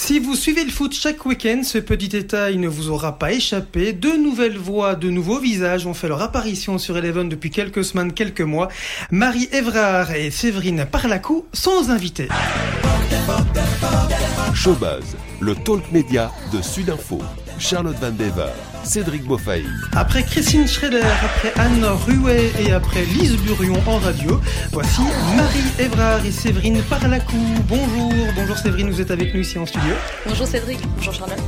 Si vous suivez le foot chaque week-end, ce petit détail ne vous aura pas échappé. De nouvelles voix, de nouveaux visages ont fait leur apparition sur Eleven depuis quelques semaines, quelques mois. Marie Evrard et Séverine Parlacou sont invités. Showbuzz, le talk média de Sudinfo. Charlotte Van Bever, Cédric Beaufaï. Après Christine Schroeder, après Anne Ruet et après Lise Burion en radio, voici Marie Evrard et Séverine Parlacou. Bonjour, bonjour Séverine, vous êtes avec nous ici en studio. Bonjour Cédric, bonjour Charlotte.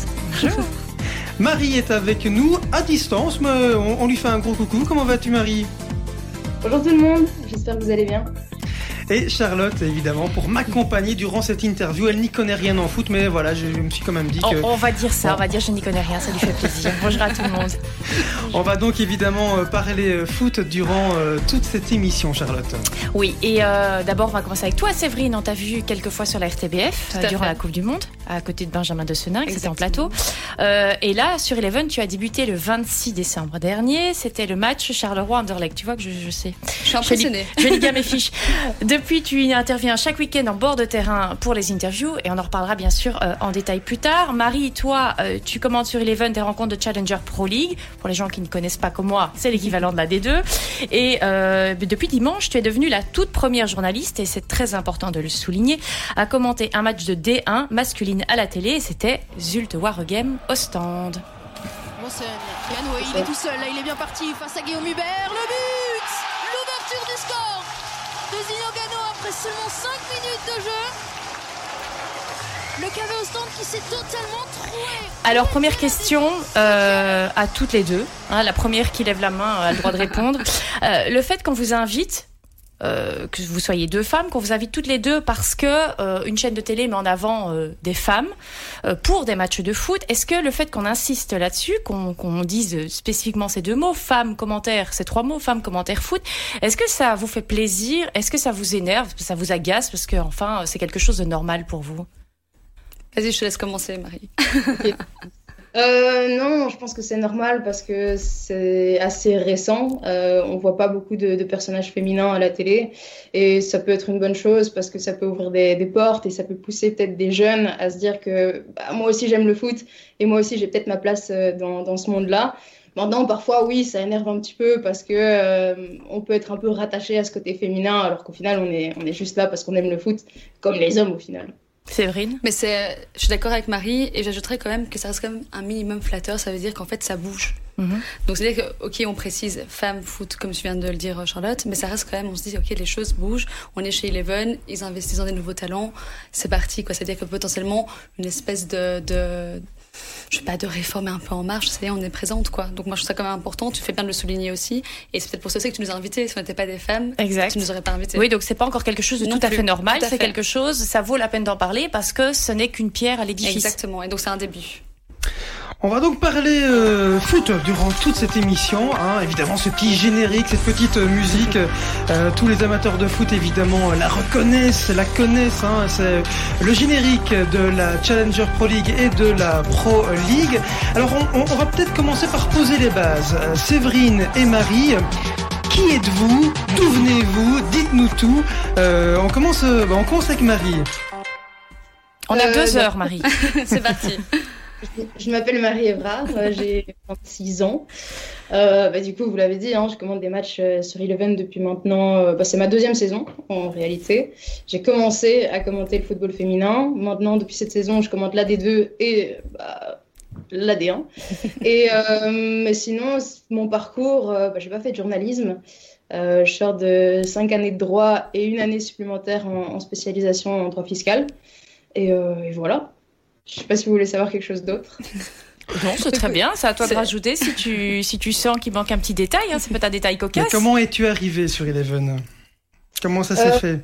Bonjour. Marie est avec nous à distance, mais on, on lui fait un gros coucou. Comment vas-tu Marie? Bonjour tout le monde, j'espère que vous allez bien. Et Charlotte, évidemment, pour m'accompagner durant cette interview. Elle n'y connaît rien en foot, mais voilà, je, me suis quand même dit que. On, on va dire ça, on va dire je n'y connais rien, ça lui fait plaisir. Bonjour à tout le monde. On va donc évidemment euh, parler euh, foot durant euh, toute cette émission, Charlotte. Oui, et euh, d'abord, on va commencer avec toi, Séverine. On t'a vu quelques fois sur la RTBF euh, durant fait. la Coupe du Monde, à côté de Benjamin de Senin, c'était en plateau. Euh, et là, sur Eleven, tu as débuté le 26 décembre dernier. C'était le match Charleroi-Anderlecht. Tu vois que je, je sais. Je suis impressionnée. Je lis bien mes fiches. Depuis, tu interviens chaque week-end en bord de terrain pour les interviews et on en reparlera bien sûr euh, en détail plus tard. Marie, toi, euh, tu commentes sur Eleven des rencontres de Challenger Pro League. Pour les gens qui ne connaissent pas comme moi, c'est l'équivalent de la D2. Et depuis dimanche, tu es devenue la toute première journaliste, et c'est très important de le souligner, à commenter un match de D1 masculine à la télé. C'était Zulte Waregem Ostende. Monsen, Yann Way, il est tout seul, là il est bien parti face à Guillaume Hubert. Le but L'ouverture du score de Zinogano après seulement 5 minutes de jeu. Le KV Ostende qui s'est totalement troué. Alors, première question euh, à toutes les deux. Hein, la première qui lève la main a le droit de répondre. Euh, le fait qu'on vous invite, euh, que vous soyez deux femmes, qu'on vous invite toutes les deux parce que euh, une chaîne de télé met en avant euh, des femmes euh, pour des matchs de foot. Est-ce que le fait qu'on insiste là-dessus, qu'on qu'on dise spécifiquement ces deux mots, femme, commentaire, ces trois mots, femme, commentaire, foot, est-ce que ça vous fait plaisir? Est-ce que ça vous énerve? Ça vous agace? Parce que enfin, c'est quelque chose de normal pour vous Vas-y, je te laisse commencer, Marie. Euh, non, je pense que c'est normal parce que c'est assez récent. Euh, on voit pas beaucoup de, personnages féminins à la télé et ça peut être une bonne chose parce que ça peut ouvrir des, des portes et ça peut pousser peut-être des jeunes à se dire que bah, moi aussi j'aime le foot et moi aussi j'ai peut-être ma place euh, dans, dans ce monde-là. Maintenant, parfois, oui, ça énerve un petit peu parce que euh, on peut être un peu rattaché à ce côté féminin alors qu'au final on est, on est juste là parce qu'on aime le foot comme les hommes au final. Séverine Mais c'est, je suis d'accord avec Marie et j'ajouterais quand même que ça reste quand même un minimum flatteur. Ça veut dire qu'en fait ça bouge. Mhm. Donc c'est-à-dire que, ok, on précise femme, foot, comme tu viens de le dire, Charlotte, mais ça reste quand même, on se dit, ok, les choses bougent, on est chez Eleven, ils investissent dans des nouveaux talents, c'est parti, quoi. C'est-à-dire que potentiellement, une espèce de, de je sais pas, de réforme un peu en marche, c'est-à-dire on est présente, quoi. Donc moi, je trouve ça quand même important, tu fais bien de le souligner aussi, et c'est peut-être pour ça aussi que tu nous as invités, si on n'était pas des femmes, Exact. tu nous aurais pas invités. Oui, donc c'est pas encore quelque chose de Non tout à fait normal, c'est quelque chose, ça vaut la peine d'en parler parce que ce n'est qu'une pierre à l'édifice. Exactement, et donc c'est un début. On va donc parler euh, foot durant toute cette émission. Hein. Évidemment, ce petit générique, cette petite musique, euh, tous les amateurs de foot évidemment la reconnaissent, la connaissent. Hein. C'est le générique de la Challenger Pro League et de la Pro League. Alors, on, on- on va peut-être commencer par poser les bases. Euh, Séverine et Marie. Qui êtes-vous? D'où venez-vous? Dites-nous tout. Euh, on commence. bah, on commence avec Marie. On a Euh, deux heures, Marie. c'est parti. Je m'appelle Marie Evrard, euh, j'ai 26 ans. Euh, bah, du coup, vous l'avez dit, hein, je commande des matchs euh, sur Eleven depuis maintenant. euh, bah, c'est ma deuxième saison en réalité. J'ai commencé à commenter le football féminin. Maintenant, depuis cette saison, je commente la D2 et bah, la D1. et mais sinon, mon parcours, bah, j'ai pas fait de journalisme. Euh, je sors de 5 années de droit et une année supplémentaire en, spécialisation en droit fiscal. Et voilà. Je sais pas si vous voulez savoir quelque chose d'autre. Non, c'est très bien, c'est à toi de rajouter si tu, si tu sens qu'il manque un petit détail, hein, c'est peut-être un détail Mais cocasse. comment es-tu arrivé sur Eleven? Comment ça s'est Euh, fait?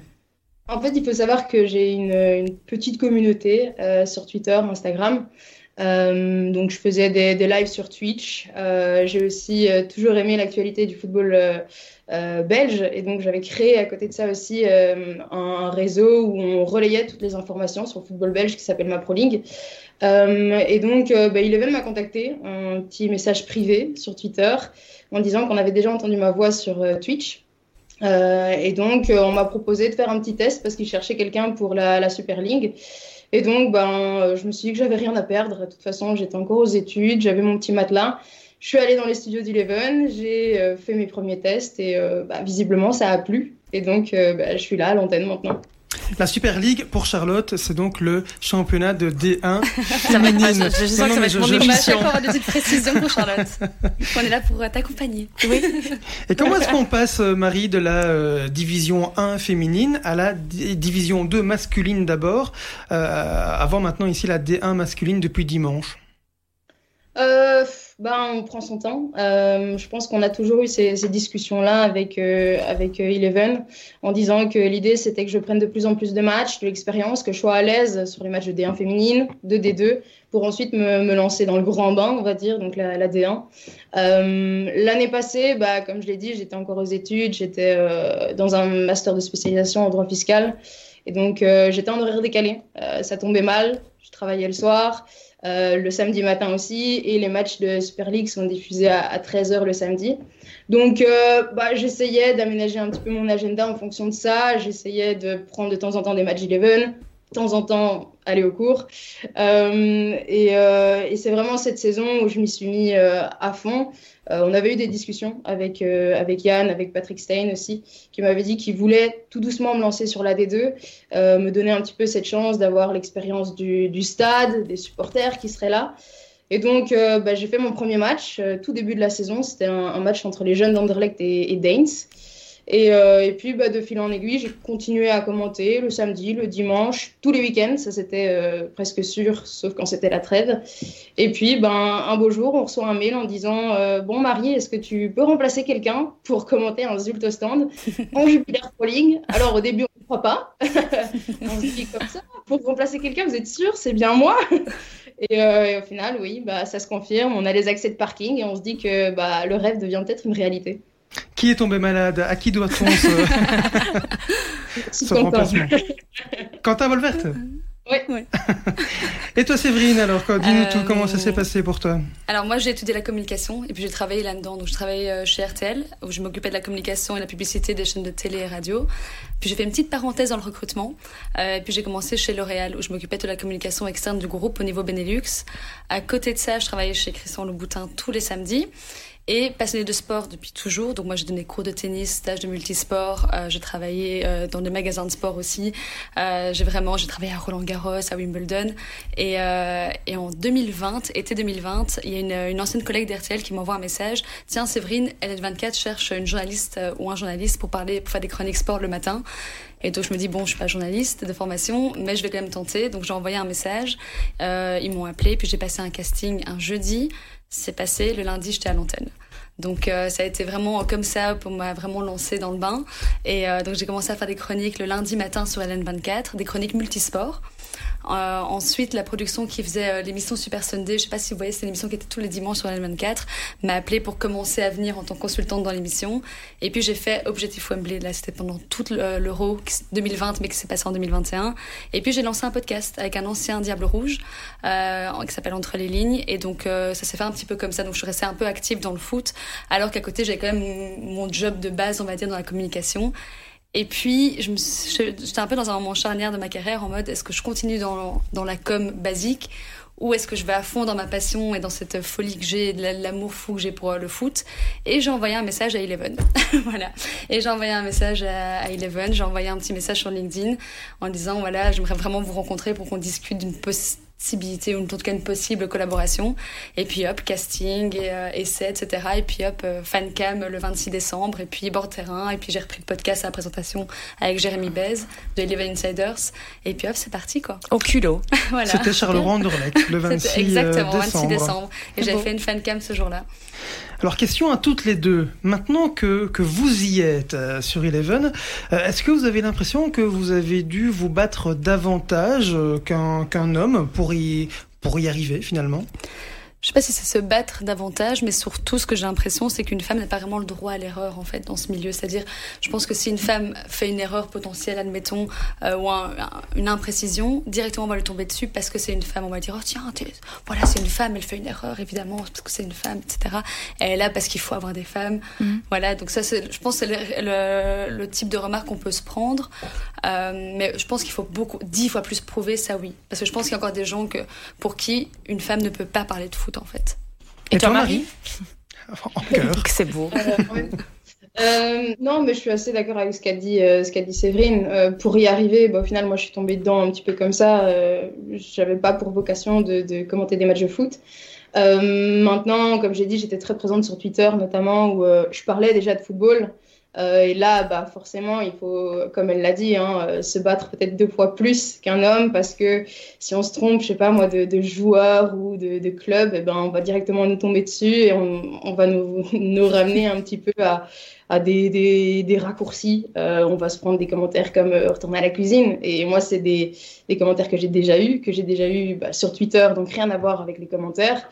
En fait, il faut savoir que j'ai une, une petite communauté euh, sur Twitter, Instagram. Euh, donc, je faisais des, lives sur Twitch. Euh, j'ai aussi euh, toujours aimé l'actualité du football belge. Et donc, j'avais créé à côté de ça aussi un, réseau où on relayait toutes les informations sur le football belge qui s'appelle Ma Pro et donc, bah, Eleven m'a contacté, un petit message privé sur Twitter, en disant qu'on avait déjà entendu ma voix sur Twitch. Et donc, on m'a proposé de faire un petit test parce qu'ils cherchaient quelqu'un pour la, la Super League. Et donc, ben, je me suis dit que j'avais rien à perdre. De toute façon, j'étais encore aux études, j'avais mon petit matelas. Je suis allée dans les studios d'Eleven, j'ai fait mes premiers tests et bah, visiblement, ça a plu. Et donc, bah, je suis là à l'antenne maintenant. La Super League pour Charlotte, c'est donc le championnat de D1 féminine. je, sens que ça va être mon émission. avoir des précisions pour Charlotte. On est là pour t'accompagner. Oui. Et comment est-ce qu'on passe, euh, Marie, de la euh, division 1 féminine à la division 2 masculine d'abord, euh, avant maintenant ici la D1 masculine depuis dimanche? Euh, ben, on prend son temps. Euh, je pense qu'on a toujours eu ces, discussions-là avec, euh, avec euh, Eleven en disant que l'idée c'était que je prenne de plus en plus de matchs, de l'expérience, que je sois à l'aise sur les matchs de D1 féminine, de D2, pour ensuite me, me lancer dans le grand bain, on va dire, donc la, la D1. L'année passée, bah, comme je l'ai dit, j'étais encore aux études, j'étais dans un master de spécialisation en droit fiscal. Et donc j'étais en horaire décalé. ça tombait mal, je travaillais le soir. Euh, le samedi matin aussi, et les matchs de Super League sont diffusés à, 13h le samedi. Donc, euh, bah, j'essayais d'aménager un petit peu mon agenda en fonction de ça. J'essayais de prendre de temps en temps des matchs 11, de temps en temps aller au cours. Euh, et, et c'est vraiment cette saison où je m'y suis mis à fond. Euh, on avait eu des discussions avec, euh, avec Yann, avec Patrick Stein aussi, qui m'avait dit qu'il voulait tout doucement me lancer sur la D2, euh, me donner un petit peu cette chance d'avoir l'expérience du, stade, des supporters qui seraient là. Et donc, bah, j'ai fait mon premier match, tout début de la saison. C'était un, match entre les jeunes d'Anderlecht et, et Danes. Et, euh, et, puis, bah, de fil en aiguille, j'ai continué à commenter le samedi, le dimanche, tous les week-ends. Ça, c'était euh, presque sûr, sauf quand c'était la trêve. Et puis, ben, un beau jour, on reçoit un mail en disant euh, Bon, Marie, est-ce que tu peux remplacer quelqu'un pour commenter un Zult stand en Jupiler Pro League Alors, au début, on ne croit pas. on se dit comme ça Pour remplacer quelqu'un, vous êtes sûr C'est bien moi? Et, et, au final, oui, bah, ça se confirme. On a les accès de parking et on se dit que bah, le rêve devient peut-être une réalité. Qui est tombé malade? À qui doit-on ce, ce remplacement Quentin Volverte? Oui. oui. et toi, Séverine, alors, dis-nous tout, comment ça s'est euh, passé pour toi? Alors, moi, j'ai étudié la communication et puis j'ai travaillé là-dedans. Donc, je travaillais euh, chez RTL, où je m'occupais de la communication et la publicité des chaînes de télé et radio. Puis, j'ai fait une petite parenthèse dans le recrutement. Euh, et puis, j'ai commencé chez L'Oréal, où je m'occupais de la communication externe du groupe au niveau Benelux. À côté de ça, je travaillais chez Christian Louboutin tous les samedis. Et passionnée de sport depuis toujours. Donc moi j'ai donné cours de tennis, stage de multisport. Euh, j'ai travaillé euh, dans des magasins de sport aussi. Euh, j'ai vraiment j'ai travaillé à Roland Garros, à Wimbledon. Et, euh, et en 2020, été 2020, il y a une, une ancienne collègue d'RTL qui m'envoie un message. Tiens Séverine, LN24 cherche une journaliste euh, ou un journaliste pour parler, pour faire des chroniques sport le matin. Et donc je me dis bon, je suis pas journaliste de formation, mais je vais quand même tenter. Donc j'ai envoyé un message. Euh, ils m'ont appelé, puis j'ai passé un casting un jeudi c'est passé. Le lundi, j'étais à l'antenne. Donc euh, ça a été vraiment comme ça pour m'a vraiment lancé dans le bain. Et euh, donc j'ai commencé à faire des chroniques le lundi matin sur LN24, des chroniques multisports. Euh, ensuite, la production qui faisait euh, l'émission Super Sunday, je sais pas si vous voyez, c'est une émission qui était tous les dimanches sur LN24, m'a appelé pour commencer à venir en tant que consultante dans l'émission. Et puis j'ai fait Objectif Wembley, là c'était pendant tout l'Euro 2020, mais qui s'est passé en 2021. Et puis j'ai lancé un podcast avec un ancien Diable Rouge euh, qui s'appelle Entre les lignes. Et donc ça s'est fait un petit peu comme ça. Donc je suis restée un peu active dans le foot, alors qu'à côté j'avais quand même mon job de base, on va dire, dans la communication. Et puis, je j'étais un peu dans un moment charnière de ma carrière en mode est-ce que je continue dans, dans la com basique ou est-ce que je vais à fond dans ma passion et dans cette folie que j'ai, l'amour fou que j'ai pour le foot Et j'ai envoyé un message à Eleven. voilà. Et j'ai envoyé un message à Eleven, j'ai envoyé un petit message sur LinkedIn en disant voilà, j'aimerais vraiment vous rencontrer pour qu'on discute d'une possibilité possibilité ou en tout cas une possible collaboration. Et puis hop, casting, et, euh, essai, etc. Et puis hop, euh, fancam le 26 décembre, et puis bord terrain, et puis j'ai repris le podcast à la présentation avec Jérémy Bez de Eleven Insiders. Et puis hop, c'est parti quoi. Au culot. voilà. C'était Charleroi Anderlecht le 26 Exactement, euh, 26 décembre. Et j'ai fait une fancam ce jour-là. Alors question à toutes les deux. Maintenant que, que vous y êtes euh, sur Eleven, euh, est-ce que vous avez l'impression que vous avez dû vous battre davantage euh, qu'un qu'un homme pour y, pour y arriver finalement je sais pas si c'est se battre davantage, mais surtout ce que j'ai l'impression, c'est qu'une femme n'a pas vraiment le droit à l'erreur en fait dans ce milieu. C'est-à-dire, je pense que si une femme fait une erreur potentielle, admettons, euh, ou une imprécision, directement on va lui tomber dessus parce que c'est une femme. On va dire oh tiens, voilà c'est une femme, elle fait une erreur évidemment parce que c'est une femme, etc. Elle est là parce qu'il faut avoir des femmes. Mhm. Voilà, donc ça, je pense, c'est le, le, type de remarque qu'on peut se prendre. Euh, mais je pense qu'il faut beaucoup, dix fois plus prouver ça, oui, parce que je pense qu'il y a encore des gens que pour qui une femme ne peut pas parler de foot en fait. Et, toi, Marie, C'est beau. Euh, euh, non, mais je suis assez d'accord avec ce qu'a dit, euh, ce qu'a dit Séverine. pour y arriver, bah, au final, moi, je suis tombée dedans un petit peu comme ça. Je n'avais pas pour vocation de, de, commenter des matchs de foot. maintenant, comme j'ai dit, j'étais très présente sur Twitter, notamment où je parlais déjà de football. Euh, et là, bah, forcément, il faut, comme elle l'a dit, hein, euh, se battre peut-être deux fois plus qu'un homme parce que si on se trompe, je sais pas moi, de, de joueur ou de, de club, eh ben, on va directement nous tomber dessus et on, on va nous, nous, ramener un petit peu à, à des, des, des raccourcis. Euh, on va se prendre des commentaires comme euh, retourner à la cuisine. Et moi, c'est des, des commentaires que j'ai déjà eus, que j'ai déjà eus bah, sur Twitter, donc rien à voir avec les commentaires,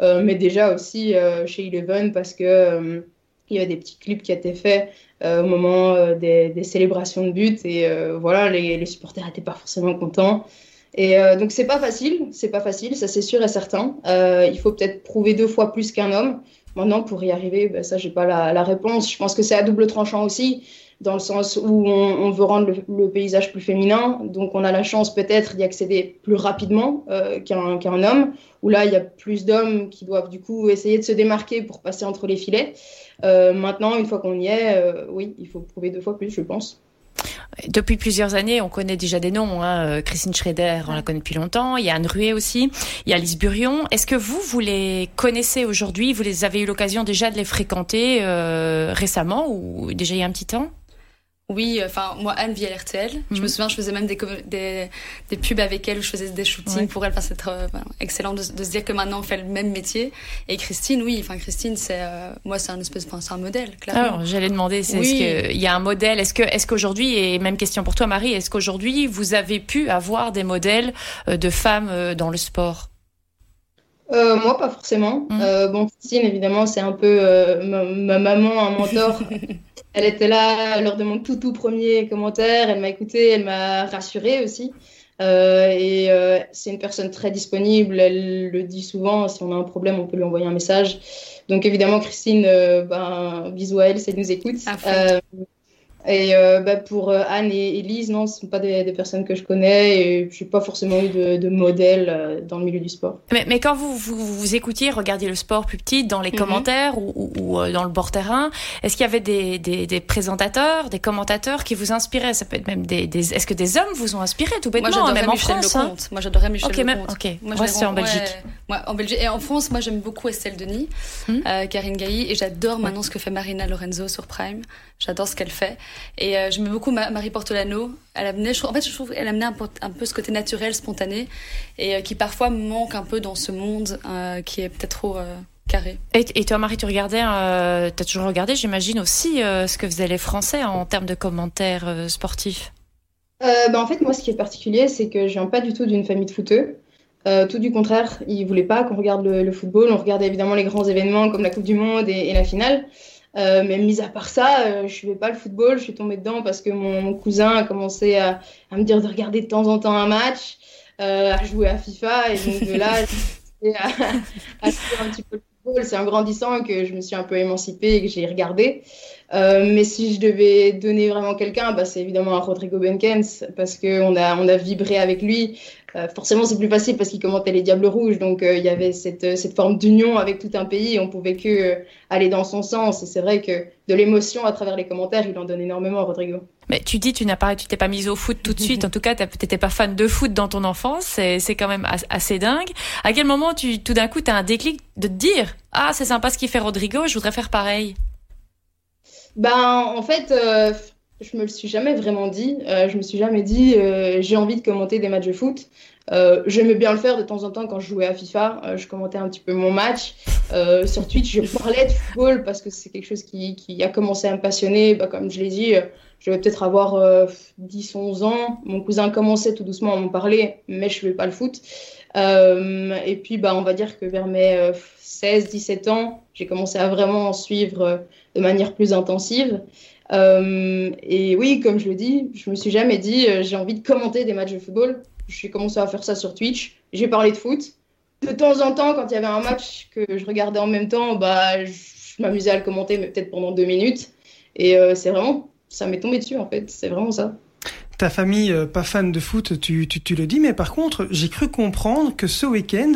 mais déjà aussi chez Eleven parce que il y a des petits clips qui étaient faits euh, au moment euh, des, célébrations de but et euh, voilà, les, supporters n'étaient pas forcément contents. Et donc c'est pas facile, c'est pas facile, ça c'est sûr et certain. il faut peut-être prouver deux fois plus qu'un homme. Maintenant, pour y arriver, ben, ça j'ai pas la, réponse. Je pense que c'est à double tranchant aussi, dans le sens où on, on veut rendre le, paysage plus féminin, donc on a la chance peut-être d'y accéder plus rapidement qu'un qu'un homme, où là il y a plus d'hommes qui doivent du coup essayer de se démarquer pour passer entre les filets. Euh, maintenant, une fois qu'on y est, euh, oui, il faut prouver deux fois plus, je pense. Depuis plusieurs années, on connaît déjà des noms. Hein. Euh, Christine Schrader, on la connaît depuis longtemps. Il y a Anne Ruet aussi. Il y a Lise Burion. Est-ce que vous, vous les connaissez aujourd'hui? Vous les avez eu l'occasion déjà de les fréquenter récemment ou déjà il y a un petit temps? Oui, enfin moi Anne vit à l'RTL. Je me mhm. souviens, je faisais même des, des, des, pubs avec elle où je faisais des shootings pour elle. Enfin, c'est euh, excellent de, de, se dire que maintenant on fait le même métier. Et Christine, oui, enfin Christine, c'est euh, moi c'est un espèce, enfin c'est un modèle. Clairement. j'allais demander, c'est oui. est-ce qu'il y a un modèle Est-ce que est-ce qu'aujourd'hui et même question pour toi Marie, est-ce qu'aujourd'hui vous avez pu avoir des modèles euh, de femmes dans le sport? Euh, moi, pas forcément. Mhm. Euh, bon, Christine, évidemment, c'est un peu euh, ma, ma, maman, un mentor. Elle était là lors de mon tout tout premier commentaire. Elle m'a écouté, elle m'a rassurée aussi. Euh, et euh, c'est une personne très disponible. Elle le dit souvent. Si on a un problème, on peut lui envoyer un message. Donc évidemment, Christine, euh, ben, bisous à elle si elle nous écoute. Et euh, bah, pour euh, Anne et Elise, non, ce ne sont pas des, des, personnes que je connais et je n'ai pas forcément eu de, de modèle euh, dans le milieu du sport. Mais, mais quand vous, vous, vous, écoutiez, regardiez le sport plus petit, dans les mm -hmm. commentaires ou, ou, ou, dans le bord terrain, est-ce qu'il y avait des, des, des, présentateurs, des commentateurs qui vous inspiraient? Ça peut être même des. des Est-ce que des hommes vous ont inspiré tout bêtement, moi, même en Michel France hein? Moi, j'adorais Michel okay, Lecomte. Ok, moi, moi c'est en Belgique. Ouais, ouais, en Belgique. Et en France, moi, j'aime beaucoup Estelle Denis, mm -hmm. euh, Karine Gailly, et j'adore maintenant ce que fait Marina Lorenzo sur Prime. J'adore ce qu'elle fait. Et euh, j'aime beaucoup Marie Portolano. Elle amenait, je, en fait, je trouve qu'elle amenait un peu, un peu, ce côté naturel, spontané, et euh, qui parfois manque un peu dans ce monde euh, qui est peut-être trop euh, carré. Et, et, toi, Marie, tu regardais, euh, tu as toujours regardé, j'imagine aussi, euh, ce que faisaient les Français en termes de commentaires euh, sportifs? Bah, En fait, moi, ce qui est particulier, c'est que je viens pas du tout d'une famille de footeux. tout du contraire, ils voulaient pas qu'on regarde le, le, football. On regardait évidemment les grands événements comme la Coupe du Monde et, et la finale. Euh, mais mis à part ça, euh, je suivais pas le football. Je suis tombée dedans parce que mon, mon cousin a commencé à, à, me dire de regarder de temps en temps un match, euh, à jouer à FIFA. Et donc de là, j'ai à, à suivre un petit peu le football. C'est en grandissant que je me suis un peu émancipée et que j'ai regardé. Euh, mais si je devais donner vraiment quelqu'un, bah, c'est évidemment à Rodrigo Benkens parce qu'on a, on a vibré avec lui. Euh, forcément, c'est plus facile parce qu'il commentait les Diables Rouges, donc euh, il y avait cette, cette forme d'union avec tout un pays. On pouvait que aller dans son sens. Et c'est vrai que de l'émotion à travers les commentaires, il en donne énormément, Rodrigo. Mais tu dis, tu n'as pas, tu t'es pas mise au foot tout de suite. en tout cas, tu n'étais pas fan de foot dans ton enfance. C'est quand même assez dingue. À quel moment, tout d'un coup, tu as un déclic de te dire, ah, c'est sympa ce qu'il fait Rodrigo, je voudrais faire pareil. Ben, en fait, euh, je me le suis jamais vraiment dit. Euh, je me suis jamais dit euh, j'ai envie de commenter des matchs de foot. Euh, J'aimais bien le faire de temps en temps quand je jouais à FIFA. Je commentais un petit peu mon match. Sur Twitch, je parlais de football parce que c'est quelque chose qui, qui, a commencé à me passionner. Bah, comme je l'ai dit, je vais peut-être avoir 10-11 ans. Mon cousin commençait tout doucement à m'en parler, mais je ne fais pas le foot. Et puis, bah, on va dire que vers mes 16-17 ans, j'ai commencé à vraiment en suivre de manière plus intensive. et oui, comme je le dis, je me suis jamais dit j'ai envie de commenter des matchs de football. J'ai commencé à faire ça sur Twitch. J'ai parlé de foot. De temps en temps, quand il y avait un match que je regardais en même temps, bah, je m'amusais à le commenter, mais peut-être pendant deux minutes. Et c'est vraiment, ça m'est tombé dessus en fait. C'est vraiment ça ta famille euh, pas fan de foot, tu, tu, le dis, mais par contre, j'ai cru comprendre que ce week-end,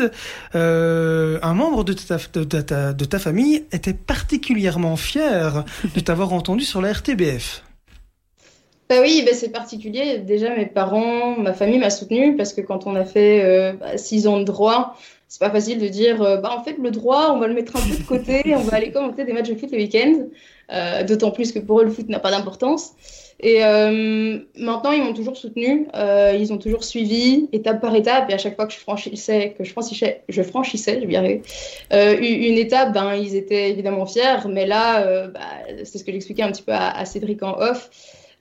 euh, un membre de ta, de, ta, famille était particulièrement fier de t'avoir entendu sur la RTBF. Bah oui, bah c'est particulier. Déjà, mes parents, ma famille m'a soutenu parce que quand on a fait euh, bah, six ans de droit, c'est pas facile de dire bah en fait le droit on va le mettre un peu de côté on va aller commenter des matchs de foot le week-end euh, d'autant plus que pour eux le foot n'a pas d'importance et euh, maintenant, ils m'ont toujours soutenu, euh, ils ont toujours suivi étape par étape. Et à chaque fois que je franchissais, que je franchissais, je franchissais, je vais euh, une étape, ben, ils étaient évidemment fiers. Mais là, bah, c'est ce que j'expliquais un petit peu à, Cédric en off.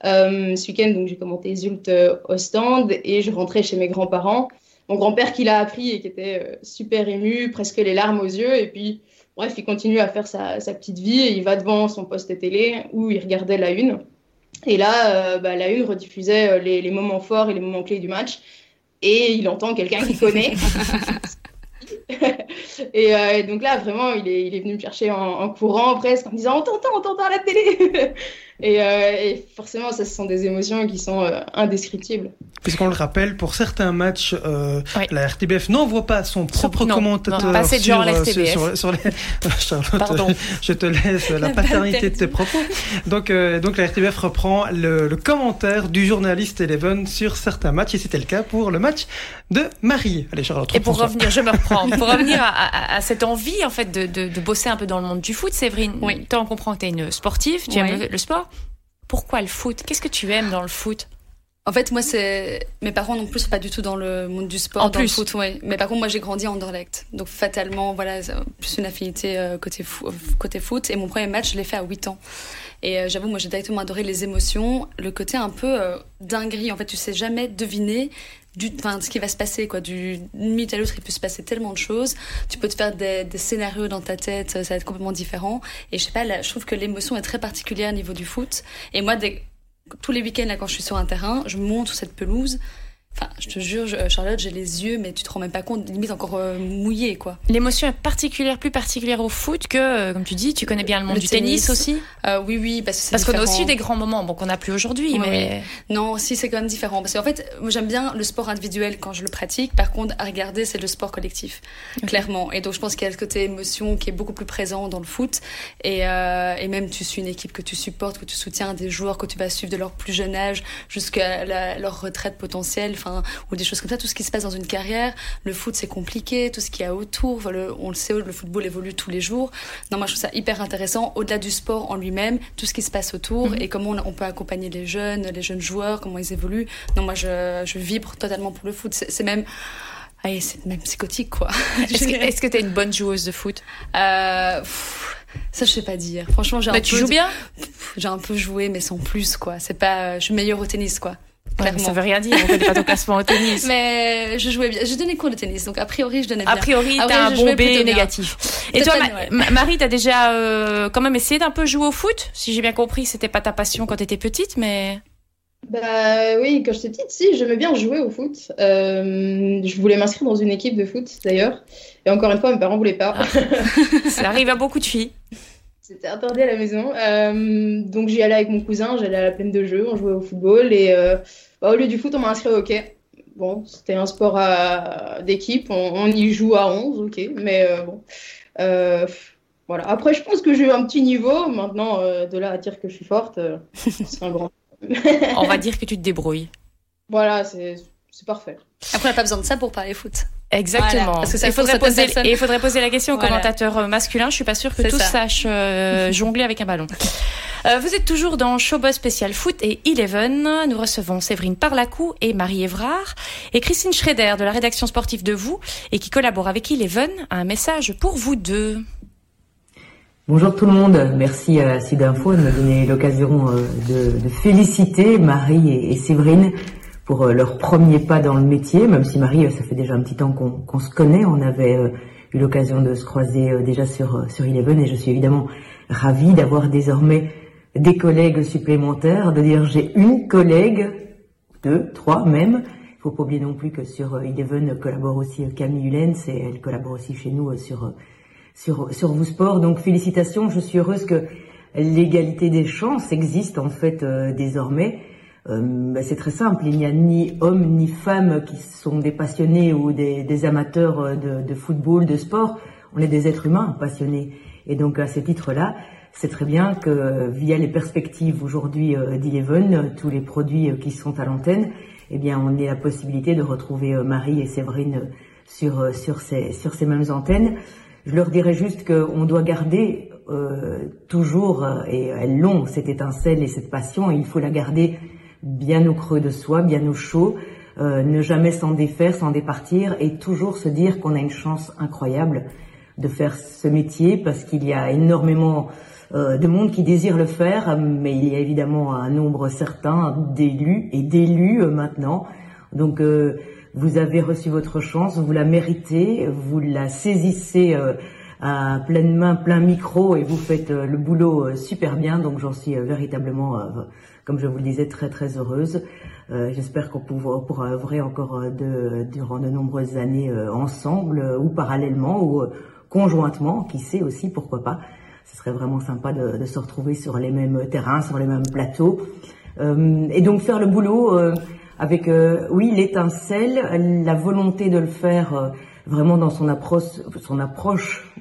Ce week-end, j'ai commenté Zult au stand et je rentrais chez mes grands-parents. Mon grand-père qui l'a appris et qui était super ému, presque les larmes aux yeux. Et puis, bref, il continue à faire sa, petite vie. Il va devant son poste télé où il regardait la une. Et là, euh, bah, la une rediffusait euh, les, les, moments forts et les moments clés du match. Et il entend quelqu'un qui connaît. et, euh, et, donc là, vraiment, il est, il est venu me chercher en, en, courant presque en me disant On t'entend, on t'entend à la télé et, euh, et, forcément, ça, ce sont des émotions qui sont euh, indescriptibles. Puisqu'on le rappelle, pour certains matchs, euh, oui. la RTBF n'envoie pas son propre non, commentateur non, pas sur, sur, la RTBF. sur, sur les... Charlotte, Pardon. je te laisse la paternité de tes propos. Donc, euh, donc la RTBF reprend le, le, commentaire du journaliste Eleven sur certains matchs, et c'était le cas pour le match de Marie. Allez, Charlotte. Et pour revenir, je me reprends, pour revenir à, à, à, cette envie en fait de, de, de, bosser un peu dans le monde du foot, Séverine, oui. toi on comprend que tu es une sportive, tu oui. aimes le, le sport pourquoi le foot? Qu'est-ce que tu aimes dans le foot? En fait, moi, c'est mes parents non plus pas du tout dans le monde du sport, en dans plus. le foot. Ouais. Mais par contre, moi, j'ai grandi en Anderlecht, donc fatalement, voilà, plus une affinité euh, côté fo côté foot. Et mon premier match, je l'ai fait à 8 ans. Et euh, j'avoue, moi, j'ai directement adoré les émotions, le côté un peu euh, dinguerie. En fait, tu sais jamais deviner du, enfin, ce qui va se passer, quoi. Du minute à l'autre, il peut se passer tellement de choses. Tu peux te faire des, des, scénarios dans ta tête, ça va être complètement différent. Et je sais pas, là, je trouve que l'émotion est très particulière au niveau du foot. Et moi, des, tous les week-ends, là, quand je suis sur un terrain, je monte sur cette pelouse. Enfin, je te jure, je, Charlotte, j'ai les yeux, mais tu te rends même pas compte, limite encore euh, mouillé, quoi. L'émotion est particulière, plus particulière au foot que, euh, comme tu dis, tu connais bien le monde le du tennis, tennis aussi. Euh, oui, oui, parce que parce qu'on a aussi des grands moments, bon qu'on n'a plus aujourd'hui, oui, mais oui. non, si c'est quand même différent, parce qu'en fait, moi j'aime bien le sport individuel quand je le pratique. Par contre, à regarder, c'est le sport collectif, okay. clairement. Et donc je pense qu'il y a ce côté émotion qui est beaucoup plus présent dans le foot, et, euh, et même tu suis une équipe que tu supportes, que tu soutiens, des joueurs que tu vas suivre de leur plus jeune âge jusqu'à leur retraite potentielle, enfin, ou des choses comme ça, tout ce qui se passe dans une carrière. Le foot, c'est compliqué, tout ce qu'il y a autour. Le, on le sait, le football évolue tous les jours. Non, moi, je trouve ça hyper intéressant, au-delà du sport en lui-même, tout ce qui se passe autour mm -hmm. et comment on, on, peut accompagner les jeunes, les jeunes joueurs, comment ils évoluent. Non, moi, je, je vibre totalement pour le foot. C'est même. C'est même psychotique, quoi. Est-ce que est-ce que tu es une bonne joueuse de foot? Euh, pff, Ça, je sais pas dire. Franchement, j'ai un mais peu. tu joues bien? J'ai un peu joué, mais sans plus, quoi. C'est pas. Je suis meilleure au tennis, quoi. Ouais, ça veut rien dire, on connaît pas ton classement au tennis. Mais je jouais bien. Je donnais cours de tennis, donc a priori, je donnais bien. A priori, t'as un bon B négatif. Et toi, Ma Marie, t'as déjà euh, quand même essayé d'un peu jouer au foot? Si j'ai bien compris, c'était pas ta passion quand t'étais petite, mais. Bah oui, quand j'étais petite, si, j'aimais bien jouer au foot. Euh, je voulais m'inscrire dans une équipe de foot, d'ailleurs. Et encore une fois, mes parents voulaient pas. Ah. Ça arrive à beaucoup de filles. C'était interdit à la maison. Euh, donc j'y allais avec mon cousin, j'allais à la plaine de jeu, on jouait au football. Et euh, bah, au lieu du foot, on m'a inscrit au hockey. Bon, c'était un sport d'équipe, on, on, y joue à 11, ok. Mais euh, bon. voilà. Après, je pense que j'ai eu un petit niveau. Maintenant, de là à dire que je suis forte, c'est un grand. on va dire que tu te débrouilles. Voilà, c'est parfait. Après, on n'a pas besoin de ça pour parler foot. Exactement. Voilà, parce que ça il, faudrait poser, personnes. et il faudrait poser la question voilà. au commentateur masculin. Je suis pas sûre que tous ça. sachent euh, jongler avec un ballon. Euh, vous êtes toujours dans Showbuzz spécial foot et Eleven. Nous recevons Séverine Parlacou et Marie Évrard et Christine Schrader de la rédaction sportive de Vous et qui collabore avec Eleven a un message pour vous deux. Bonjour tout le monde, merci à Sud Info de me donner l'occasion de, de, féliciter Marie et, et Séverine pour leur premier pas dans le métier, même si Marie, ça fait déjà un petit temps qu'on se connaît, on avait eu l'occasion de se croiser déjà sur, sur Eleven et je suis évidemment ravie d'avoir désormais des collègues supplémentaires, de dire j'ai une collègue, deux, trois même. Il faut pas oublier non plus que sur Eleven collabore aussi Camille Hulens et elle collabore aussi chez nous sur sur vous sport. Donc félicitations, je suis heureuse que l'égalité des chances existe en fait euh, désormais. Euh, c'est très simple, il n'y a ni hommes ni femmes qui sont des passionnés ou des, amateurs euh, de, football, de sport. On est des êtres humains passionnés. Et donc à ce titre-là, c'est très bien que via les perspectives aujourd'hui d'Eleven, tous les produits qui sont à l'antenne, eh bien on ait la possibilité de retrouver Marie et Séverine sur ces mêmes antennes. Je leur dirais juste qu'on doit garder euh, toujours, euh, et elles l'ont, cette étincelle et cette passion, et il faut la garder bien au creux de soi, bien au chaud, euh, ne jamais s'en défaire, s'en départir, et toujours se dire qu'on a une chance incroyable de faire ce métier, parce qu'il y a énormément de monde qui désire le faire, mais il y a évidemment un nombre certain d'élus et d'élus maintenant. Donc vous avez reçu votre chance, vous la méritez, vous la saisissez euh, à pleine main, plein micro et vous faites euh, le boulot euh, super bien. Donc j'en suis véritablement, comme je vous le disais, très très heureuse. J'espère qu'on pourra œuvrer encore de, durant de nombreuses années ensemble ou parallèlement ou conjointement, qui sait aussi, pourquoi pas. Ce serait vraiment sympa de, de, se retrouver sur les mêmes terrains, sur les mêmes plateaux. et donc faire le boulot avec euh, oui l'étincelle, la volonté de le faire euh, vraiment dans son approche, son approche,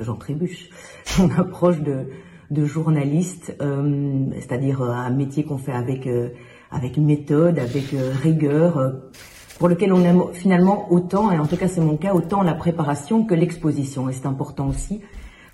j'en trébuche, son approche de, journaliste, euh, c'est-à-dire un métier qu'on fait avec avec méthode, avec rigueur, pour lequel on aime finalement autant, et en tout cas c'est mon cas, autant la préparation que l'exposition. Et c'est important aussi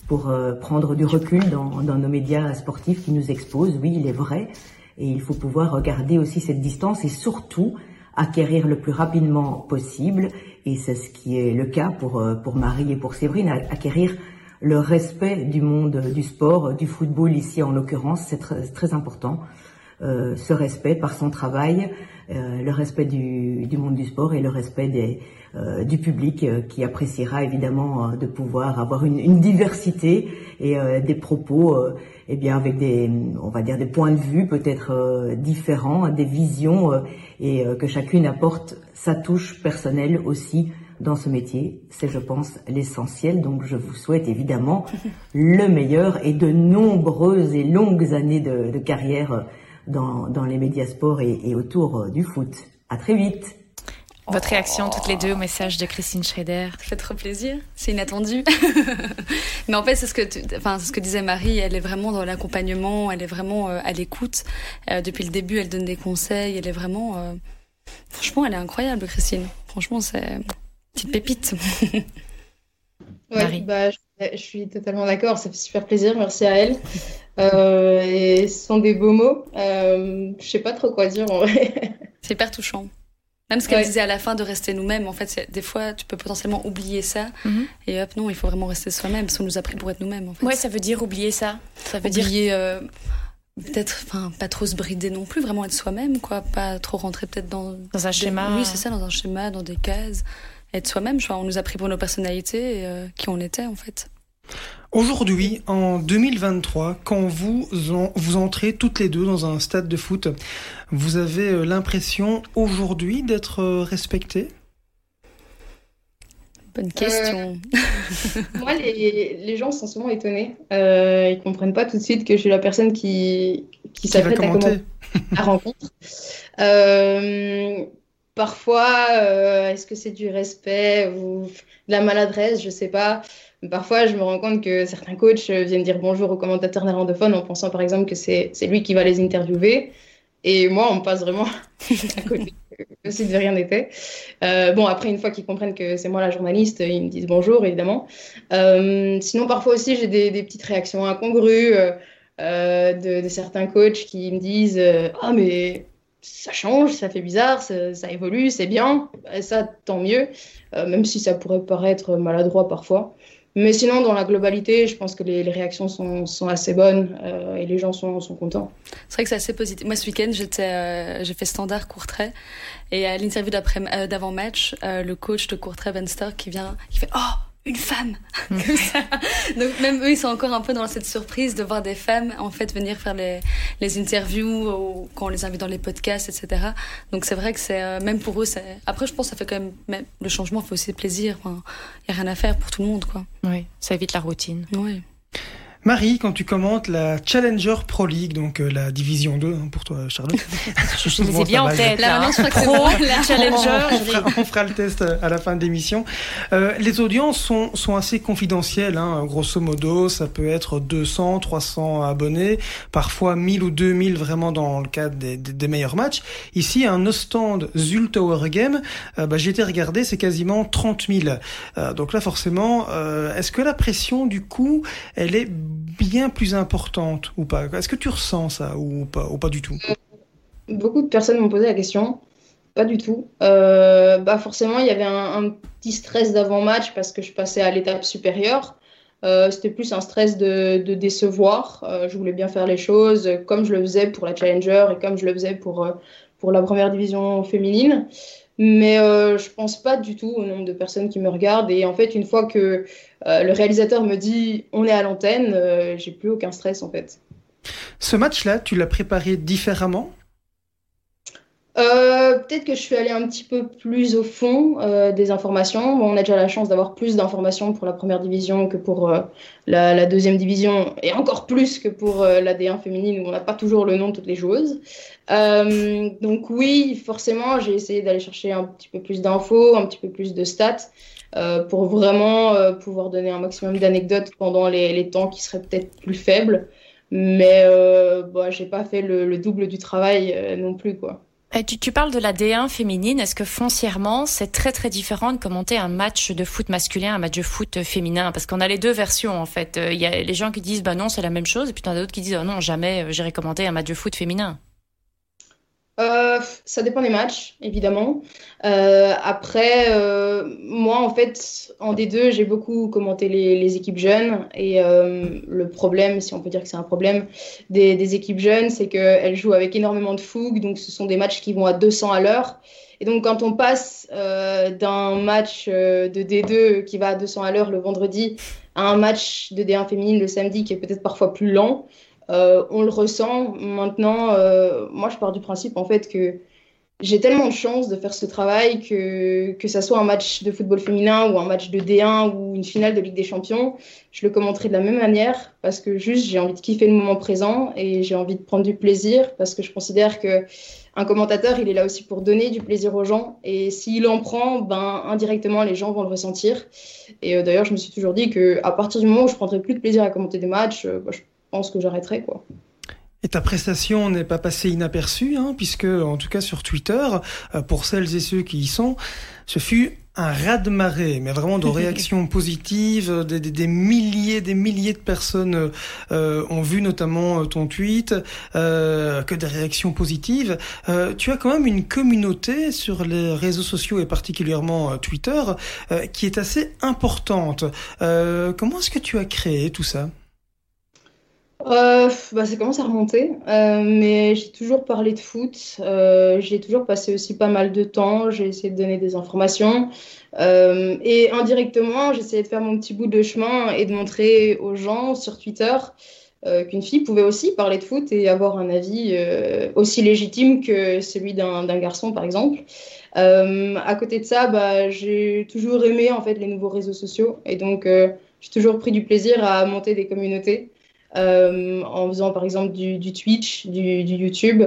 pour prendre du recul dans, dans nos médias sportifs qui nous exposent. Oui, il est vrai, et il faut pouvoir regarder aussi cette distance et surtout acquérir le plus rapidement possible, et c'est ce qui est le cas pour, euh, Marie et pour Séverine, acquérir le respect du monde du sport, du football ici en l'occurrence, c'est très, important. Euh, ce respect par son travail, euh, le respect du, monde du sport et le respect du public qui appréciera évidemment de pouvoir avoir une diversité et des propos eh bien avec des on va dire des points de vue peut-être différents, des visions et que chacune apporte sa touche personnelle aussi dans ce métier. C'est, je pense, l'essentiel. Donc, je vous souhaite évidemment le meilleur et de nombreuses et longues années de, de carrière dans, dans, les médias sports et, et autour du foot. À très vite. Votre réaction toutes les deux au message de Christine Schrader? Ça fait trop plaisir, c'est inattendu. Mais en fait, c'est ce, que enfin, ce que disait Marie, elle est vraiment dans l'accompagnement, elle est vraiment euh, à l'écoute. Euh, depuis le début, elle donne des conseils, elle est vraiment... Euh, franchement, elle est incroyable, Christine. Franchement, c'est une petite pépite. ouais, bah, je, je, suis totalement d'accord, ça fait super plaisir, merci à elle. et ce sont des beaux mots. je sais pas trop quoi dire en vrai. C'est hyper touchant. Même ce qu'elle disait à la fin de rester nous-mêmes, en fait, des fois, tu peux potentiellement oublier ça. Mhm. Et hop, non, il faut vraiment rester soi-même, parce qu'on nous a pris pour être nous-mêmes. En fait. Ouais, ça veut dire oublier ça. Ça veut oublier, dire. Euh, peut-être, enfin, pas trop se brider non plus, vraiment être soi-même, quoi. Pas trop rentrer peut-être dans. Dans un schéma. Oui, c'est ça, dans un schéma, dans des cases. Être soi-même, je on nous a pris pour nos personnalités et euh, qui on était, en fait. Aujourd'hui, en 2023, quand vous, vous entrez toutes les deux dans un stade de foot, vous avez euh, l'impression aujourd'hui d'être euh, respecté? Bonne question. Euh, moi, les, les, gens sont souvent étonnés. Euh, ils comprennent pas tout de suite que je suis la personne qui, qui, s'apprête à commenter la rencontre. Euh, parfois, euh, est-ce que c'est du respect ou de la maladresse? Je sais pas. Parfois, je me rends compte que certains coachs viennent dire bonjour aux commentateurs néerlandophones en pensant par exemple que c'est lui qui va les interviewer. Et moi, on me passe vraiment à côté, comme si de rien n'était. Euh, bon, après, une fois qu'ils comprennent que c'est moi la journaliste, ils me disent bonjour, évidemment. Euh, sinon, parfois aussi, j'ai des, des, petites réactions incongrues euh, de, certains coachs qui me disent Ah, mais ça change, ça fait bizarre, ça, ça évolue, c'est bien. Ça, tant mieux, même si ça pourrait paraître maladroit parfois. Mais sinon, dans la globalité, je pense que les, réactions sont, sont, assez bonnes et les gens sont, sont contents. C'est vrai que c'est assez positif. Moi, ce week-end, j'étais, j'ai fait standard Courtrai. Et à l'interview d'avant-match, le coach de Courtrai, Van qui vient, qui fait « Oh !» Une femme mm. comme ça. Donc même eux, ils sont encore un peu dans cette surprise de voir des femmes en fait venir faire les, les interviews ou quand on les invite dans les podcasts, etc. Donc c'est vrai que c'est euh, même pour eux. Après, je pense que ça fait quand même, même le changement fait aussi plaisir. Il n'y a rien à faire pour tout le monde, quoi. Oui, ça évite la routine. Oui. Marie, quand tu commentes la Challenger Pro League, donc euh, la division 2 hein, pour toi, Charlotte. je les ai bien en tête. La hein. Pro, la Challenger. On, fera, le test euh, à la fin de l'émission. Euh, les audiences sont, sont assez confidentielles. Hein. Grosso modo, ça peut être 200, 300 abonnés, parfois 1000 ou 2000 vraiment dans le cadre des, des, meilleurs matchs. Ici, un stand Zul Tower Game, euh, bah, j'ai été regardé, c'est quasiment 30 000. Euh, donc là, forcément, est-ce que la pression, du coup, elle est bien plus importante ou pas? Est-ce que tu ressens ça ou pas, ou pas du tout? Beaucoup de personnes m'ont posé la question. Pas du tout. Euh, bah forcément, il y avait un, petit stress d'avant-match parce que je passais à l'étape supérieure. Euh, c'était plus un stress de, décevoir. Euh, je voulais bien faire les choses comme je le faisais pour la Challenger et comme je le faisais pour, pour la première division féminine. Mais je pense pas du tout au nombre de personnes qui me regardent. Et en fait, une fois que le réalisateur me dit on est à l'antenne, euh, j'ai plus aucun stress en fait. Ce match-là, tu l'as préparé différemment? Euh, peut-être que je suis allée un petit peu plus au fond euh, des informations. Bon, on a déjà la chance d'avoir plus d'informations pour la première division que pour euh, la, la, deuxième division, et encore plus que pour la D1 féminine où on n'a pas toujours le nom de toutes les joueuses. donc oui, forcément, j'ai essayé d'aller chercher un petit peu plus d'infos, un petit peu plus de stats. Pour vraiment pouvoir donner un maximum d'anecdotes pendant les, les, temps qui seraient peut-être plus faibles. Mais bon, j'ai pas fait le, le, double du travail non plus, quoi. Tu, tu, parles de la D1 féminine. Est-ce que foncièrement, c'est très très différent de commenter un match de foot masculin, un match de foot féminin? Parce qu'on a les deux versions en fait. Il y a les gens qui disent bah non, c'est la même chose, et puis il y en a d'autres qui disent oh non, jamais euh, j'irai commenter un match de foot féminin. Euh, ça dépend des matchs, évidemment. Euh, après, euh, moi, en fait, en D2, j'ai beaucoup commenté les, équipes jeunes. Et euh, le problème, si on peut dire que c'est un problème, des, équipes jeunes, c'est qu'elles jouent avec énormément de fougue. Donc, ce sont des matchs qui vont à 200 à l'heure. Et donc, quand on passe euh, d'un match de D2 qui va à 200 à l'heure le vendredi à un match de D1 féminine le samedi qui est peut-être parfois plus lent, euh, on le ressent. Maintenant, euh, moi, je pars du principe en fait que j'ai tellement de chance de faire ce travail que que ça soit un match de football féminin ou un match de D1 ou une finale de Ligue des Champions, je le commenterai de la même manière parce que juste j'ai envie de kiffer le moment présent et j'ai envie de prendre du plaisir parce que je considère que un commentateur, il est là aussi pour donner du plaisir aux gens et s'il en prend, ben indirectement les gens vont le ressentir. Et euh, d'ailleurs, je me suis toujours dit que à partir du moment où je prendrai plus de plaisir à commenter des matchs, bah, je pense que j'arrêterai quoi. Et ta prestation n'est pas passée inaperçue, hein, puisque, en tout cas sur Twitter, euh, pour celles et ceux qui y sont, ce fut un raz-de-marée, mais vraiment de réactions positives. Des, des, des, milliers, des milliers de personnes euh, ont vu notamment euh, ton tweet, euh, que des réactions positives. Euh, tu as quand même une communauté sur les réseaux sociaux et particulièrement Twitter qui est assez importante. comment est-ce que tu as créé tout ça? Euh, bah, Ça commence à remonter, euh, mais j'ai toujours parlé de foot. Euh, j'ai toujours passé aussi pas mal de temps. J'ai essayé de donner des informations. Euh, et indirectement, j'essayais de faire mon petit bout de chemin et de montrer aux gens sur Twitter euh, qu'une fille pouvait aussi parler de foot et avoir un avis euh, aussi légitime que celui d'un garçon, par exemple. à côté de ça, bah, j'ai toujours aimé en fait les nouveaux réseaux sociaux et donc j'ai toujours pris du plaisir à monter des communautés. Euh, en faisant par exemple du, Twitch, du, YouTube,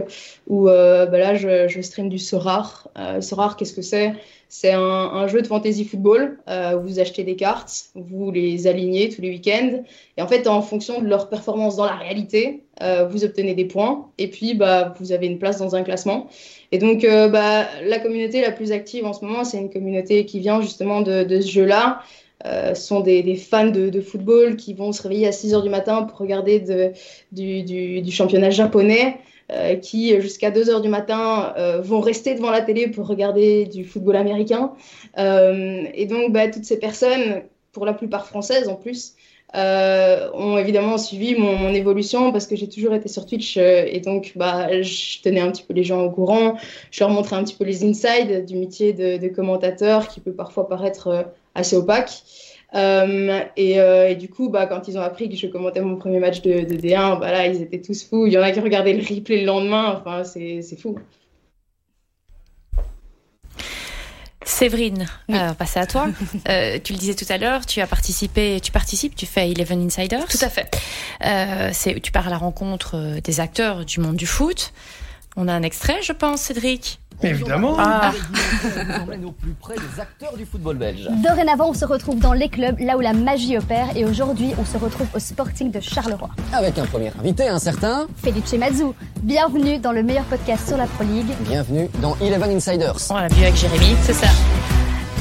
où euh, bah là je, je, stream du Sorar. Euh, Sorar, qu'est-ce que c'est? C'est un, jeu de fantasy football. Vous achetez des cartes, vous les alignez tous les week-ends, et en fait en fonction de leur performance dans la réalité, vous obtenez des points, et puis bah, vous avez une place dans un classement. Et donc bah, la communauté la plus active en ce moment, c'est une communauté qui vient justement de ce jeu-là. Euh, sont des, fans de, football qui vont se réveiller à 6 heures du matin pour regarder de, du, championnat japonais, euh, qui jusqu'à 2 heures du matin euh, vont rester devant la télé pour regarder du football américain. Et donc, bah, toutes ces personnes pour la plupart françaises en plus, ont évidemment suivi mon, évolution parce que j'ai toujours été sur Twitch et donc bah, je tenais un petit peu les gens au courant. Je leur montrais un petit peu les insides du métier de, commentateur qui peut parfois paraître assez opaque. et, du coup, bah, quand ils ont appris que je commentais mon premier match de, de D1, bah, là, ils étaient tous fous. Il y en a qui regardaient le replay le lendemain. Enfin, c'est fou. Séverine, euh, passer à toi. Euh, tu le disais tout à l'heure, tu as participé, tu participes, tu fais Eleven Insiders. Tout à fait. Euh, tu pars à la rencontre euh, des acteurs du monde du foot. On a un extrait, je pense, Cédric. Évidemment. Ah. au plus près des acteurs du football belge. Dorénavant, on se retrouve dans les clubs, là où la magie opère, et aujourd'hui, on se retrouve au Sporting de Charleroi. Avec un premier invité, un certain Felice Mazzu. Bienvenue dans le meilleur podcast sur la Pro League. Bienvenue dans Eleven Insiders. On l'a vu avec Jérémy, c'est ça.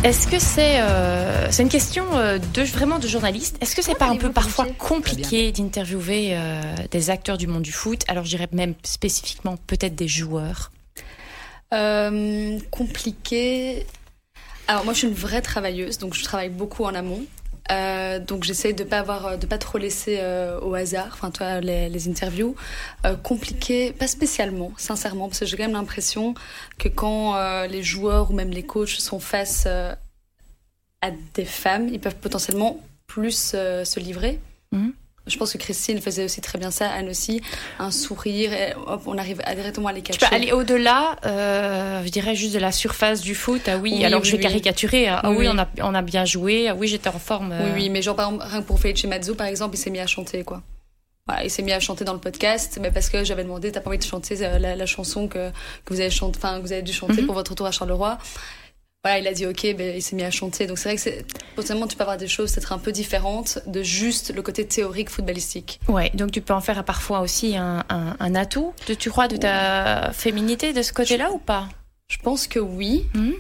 Est-ce que c'est euh, c'est une question euh, de vraiment de journaliste? Est-ce que c'est pas un peu parfois compliqué d'interviewer euh, des acteurs du monde du foot? Alors je dirais même spécifiquement peut-être des joueurs. Euh, compliqué. Alors moi je suis une vraie travailleuse, donc je travaille beaucoup en amont. Euh, donc j'essaie de pas avoir, de pas trop laisser euh, au hasard, enfin toi les, interviews. Euh, compliqué, pas spécialement, sincèrement, parce que j'ai quand même l'impression que quand les joueurs ou même les coachs sont face à des femmes, ils peuvent potentiellement plus se livrer. Mhm. Je pense que Christine faisait aussi très bien ça, Anne aussi. Un sourire, et hop, on arrive directement à les catcher. Tu peux aller au-delà, euh, je dirais juste de la surface du foot. Ah oui, alors je vais caricaturer. Ah oui, on, a, on a bien joué. Ah oui, j'étais en forme. Oui, oui, mais genre, par exemple, rien que pour Felice Mazzo, par exemple, il s'est mis à chanter, quoi. Voilà, il s'est mis à chanter dans le podcast, mais parce que j'avais demandé, t'as pas envie de chanter euh, la, chanson que, que vous avez enfin, que vous avez dû chanter mhm. pour votre retour à Charleroi voilà, il a dit ok, ben, il s'est mis à chanter. Donc c'est vrai que c'est, potentiellement tu peux avoir des choses peut-être un peu différentes de juste le côté théorique footballistique. Ouais, donc tu peux en faire parfois aussi un, un, atout, de, tu crois, de ta féminité de ce côté-là ou pas? Je pense que oui. Hmm?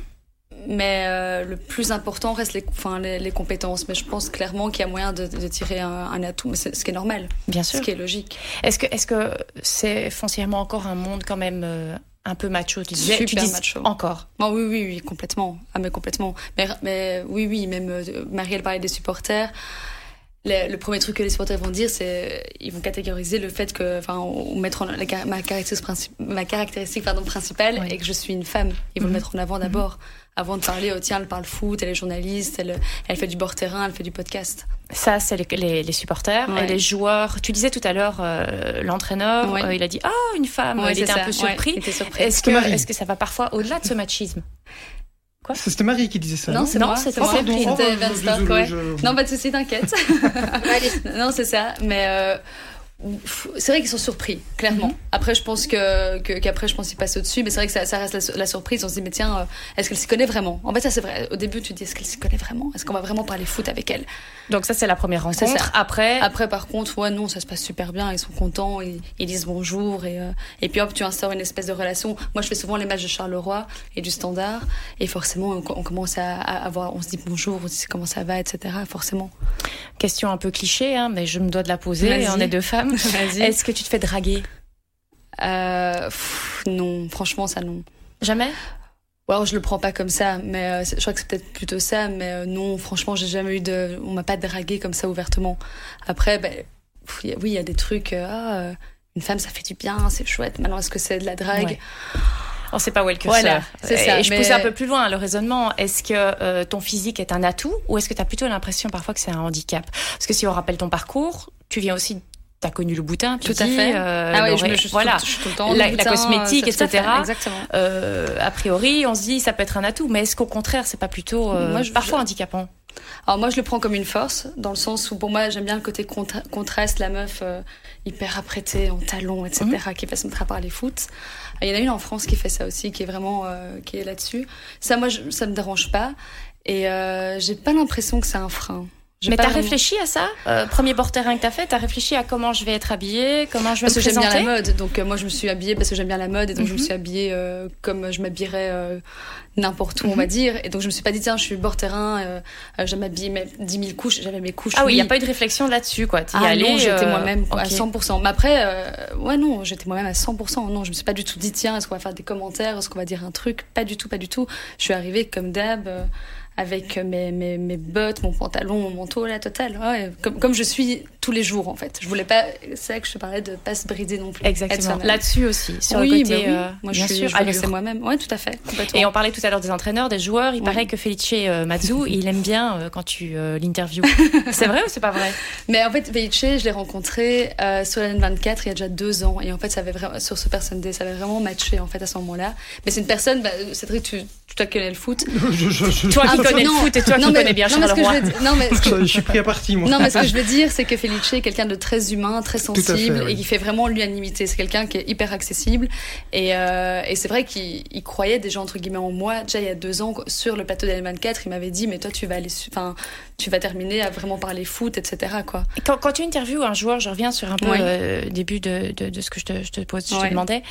Mais euh, le plus important reste les, enfin, les, compétences. Mais je pense clairement qu'il y a moyen de, de tirer un, atout, mais c'est ce qui est normal. Bien sûr. Ce qui est logique. Est-ce que est-ce que c'est foncièrement encore un monde quand même euh, un peu macho. Tu disais, Super tu dis macho. Encore. Oh, oui, oui, oui, complètement. Ah, mais complètement. Mais, mais oui, oui, même euh, Marielle parlait des supporters. Le, premier truc que les supporters vont dire, c'est ils vont catégoriser le fait que, enfin, mettre en, ma caractéristique, ma caractéristique pardon, principale et que je suis une femme. Ils vont le mhm. mettre en avant d'abord avant de parler, oh, tiens, elle parle foot, elle est journaliste, elle, elle fait du bord terrain, elle fait du podcast. Ça, c'est les, les, supporters. Et les joueurs, tu disais tout à l'heure, euh, l'entraîneur, euh, il a dit, ah, une femme, il était un peu surpris. Est-ce que, est que ça va parfois au-delà de ce machisme? C'était Marie qui disait ça. Non, c'est moi, c'était. Oh, non, pas de soucis, t'inquiète. non, c'est ça. Mais euh, c'est vrai qu'ils sont surpris, clairement. Mhm. Après, je pense que qu'après, je pense qu'ils passent au-dessus, mais c'est vrai que ça, ça reste la, surprise. On se dit, mais tiens, euh, est-ce qu'elle s'y connaît vraiment? En fait, ça c'est vrai. Au début, tu te dis, est-ce qu'elle s'y connaît vraiment? Est-ce qu'on va vraiment parler foot avec elle? Donc ça, c'est la première rencontre. Après, après, par contre, ouais, non, ça se passe super bien. Ils sont contents, ils, disent bonjour et euh, et puis hop, tu instaures une espèce de relation. Moi, je fais souvent les matchs de Charleroi et du Standard, et forcément, on, commence à, avoir, on se dit bonjour, on se dit comment ça va, etc. Forcément. Question un peu cliché, hein, mais je me dois de la poser. On est deux femmes. Est-ce que tu te fais draguer euh, Non, franchement, ça non. Jamais? Ouais, je le prends pas comme ça, mais euh, je crois que c'est peut-être plutôt ça. Mais euh, non, franchement, j'ai jamais eu de, on m'a pas dragué comme ça ouvertement. Après, ben, oui, il y a des trucs. ah, une femme, ça fait du bien, c'est chouette. Maintenant, est-ce que c'est de la drague? On sait pas où est le curseur. Voilà, c'est ça. Et je pousse un peu plus loin le raisonnement. Est-ce que ton physique est un atout ou est-ce que tu as plutôt l'impression parfois que c'est un handicap? Parce que si on rappelle ton parcours, tu viens aussi T'as connu le boutin, tout à fait. Euh, ah ouais, je, je, voilà, tout, tout le temps, la, boutin, la cosmétique, etc. exactement. Euh, a priori, on se dit ça peut être un atout, mais est-ce qu'au contraire, c'est pas plutôt euh, moi, je, parfois handicapant Alors moi, je le prends comme une force, dans le sens où pour moi, j'aime bien le côté contra contraste, la meuf hyper apprêtée en talons, etc., mmh. qui va se mettre à parler foot. Il y en a une en France qui fait ça aussi, qui est vraiment qui est là-dessus. Ça, moi, ça me dérange pas, et j'ai pas l'impression que c'est un frein. Mais t'as réfléchi à ça euh, Premier bord terrain que t'as fait, t'as réfléchi à comment je vais être habillée, comment je vais parce me présenter Parce que j'aime bien la mode, donc euh, moi je me suis habillée parce que j'aime bien la mode, et donc je me mhm. suis habillée euh, comme je m'habillerais n'importe où, on va mhm. dire. Et donc je me suis pas dit, tiens, je suis bord terrain, je vais m'habiller 10 000 couches, j'avais mes couches. Ah oui, il n'y a pas eu de réflexion là-dessus, quoi. ah non, j'étais moi-même à 100%. Mais après, ouais, non, j'étais moi-même à 100%. Non, je me suis pas du tout dit, tiens, est-ce qu'on va faire des commentaires, est-ce qu'on va dire un truc? Pas du tout, pas du tout. Je suis arrivée comme d'hab avec mes, mes, mes bottes, mon pantalon, mon manteau, la totale. Comme, comme je suis tous les jours, en fait. Je voulais pas, c'est là que je te parlais de pas se brider non plus. Exactement. Là-dessus aussi, sur oui, le côté, bah oui. euh, moi, bien je suis, sûr, je moi-même. Ouais, tout à fait. Et on parlait tout à l'heure des entraîneurs, des joueurs. Il Oui. paraît que Felice euh, Mazzu, il aime bien euh, quand tu euh, l'interviews. c'est vrai ou c'est pas vrai? Mais en fait, Veiche, je l'ai rencontré euh, sur la N24 il y a déjà deux ans. Et en fait, ça avait vraiment, sur ce Person Day, ça avait vraiment matché en fait à ce moment-là. Mais c'est une personne, bah, Cédric, tu, tu connais le foot. Je, je, je- Toi qui connais le foot et toi non, qui mais- connais bien non, non, mais que- je suis pris à partie, moi. Non, mais ce que je veux dire, c'est que Felice est quelqu'un de très humain, très fait, sensible oui. et qui fait vraiment l'unanimité. C'est quelqu'un qui est hyper accessible. Et, euh, et c'est vrai qu'il il croyait déjà, entre guillemets, en moi. Déjà, il y a deux ans, sur le plateau d'Allemagne 4, il m'avait dit, mais toi, tu vas aller, enfin, tu vas terminer à vraiment parler foot, etc., quoi. Quand, quand tu interviews un joueur, je reviens sur un peu Oui. euh, début de, de, de ce que je te, je te pose, je te demandais.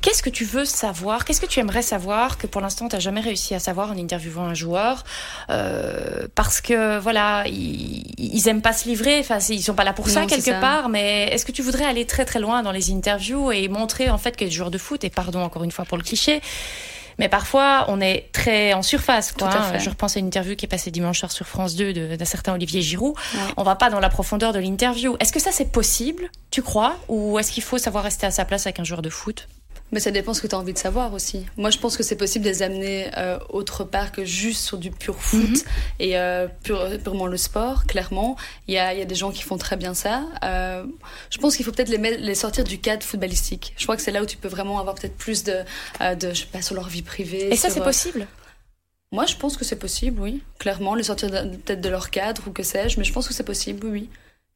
Qu'est-ce que tu veux savoir? Qu'est-ce que tu aimerais savoir que pour l'instant tu n'as jamais réussi à savoir en interviewant un joueur? Euh, Parce que voilà, ils, ils aiment pas se livrer. Enfin, ils sont pas là pour ça Non, quelque ça. part. Mais est-ce que tu voudrais aller très très loin dans les interviews et montrer en fait que les joueurs de foot et pardon encore une fois pour le cliché. Mais parfois, on est très en surface. Quoi, hein. Je repense à une interview qui est passée dimanche soir sur France 2 de- d'un certain Olivier Giroud. Ouais. On va pas dans la profondeur de l'interview. Est-ce que ça c'est possible, tu crois Ou est-ce qu'il faut savoir rester à sa place avec un joueur de foot? Mais ça dépend ce que tu as envie de savoir aussi. Moi, je pense que c'est possible de les amener euh, autre part que juste sur du pur foot Mhm. et euh, pur- purement le sport, clairement. Il y a, y a des gens qui font très bien ça. Euh, je pense qu'il faut peut-être les, sortir du cadre footballistique. Je crois que c'est là où tu peux vraiment avoir peut-être plus de, de, je sais pas, sur leur vie privée. Et ça c'est possible? Moi, je pense que c'est possible, oui. Clairement, les sortir peut-être de leur cadre ou que sais-je, mais je pense que c'est possible, oui, oui.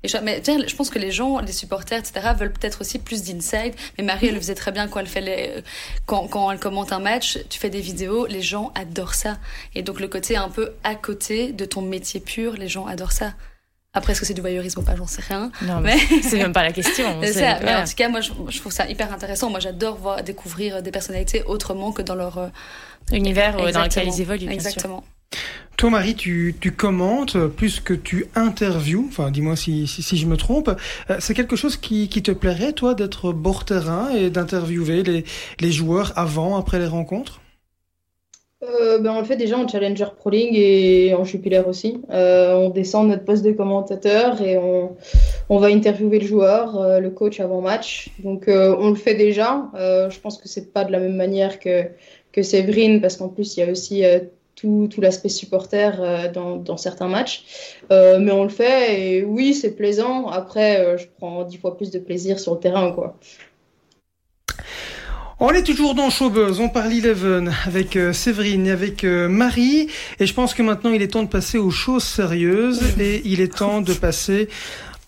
Et je, mais je pense que les gens, les supporters, etc., veulent peut-être aussi plus d'inside. Mais Marie, elle le faisait très bien quand elle fait les, quand, quand elle commente un match, tu fais des vidéos, les gens adorent ça. Et donc le côté un peu à côté de ton métier pur, les gens adorent ça. Après, est-ce que c'est du voyeurisme ou pas, j'en sais rien. Non, mais Mais- c'est même pas la question. C'est ça. Mais voilà. en tout cas, moi, je, je trouve ça hyper intéressant. Moi, j'adore voir découvrir des personnalités autrement que dans leur euh, L'univers euh, dans lequel exactement. ils évoluent. bien sûr. Toi, Marie, tu, commentes plus que tu interviews. Enfin, dis-moi si, si, je me trompe. Euh, C'est quelque chose qui, qui te plairait, toi, d'être bord terrain et d'interviewer les, les joueurs avant, après les rencontres? Euh, ben, on le fait déjà en Challenger Pro League et en Jupiler aussi. Euh, on descend notre poste de commentateur et on, on va interviewer le joueur, le coach avant match. Donc on le fait déjà. Je pense que c'est pas de la même manière que, que Séverine parce qu'en plus il y a aussi tout, l'aspect supporter euh, dans, certains matchs. Euh, mais on le fait et oui, c'est plaisant. Après, euh, je prends dix fois plus de plaisir sur le terrain, quoi. On est toujours dans Showbuzz, on parle Eleven avec Séverine et avec Marie. Et je pense que maintenant il est temps de passer aux choses sérieuses et il est temps de passer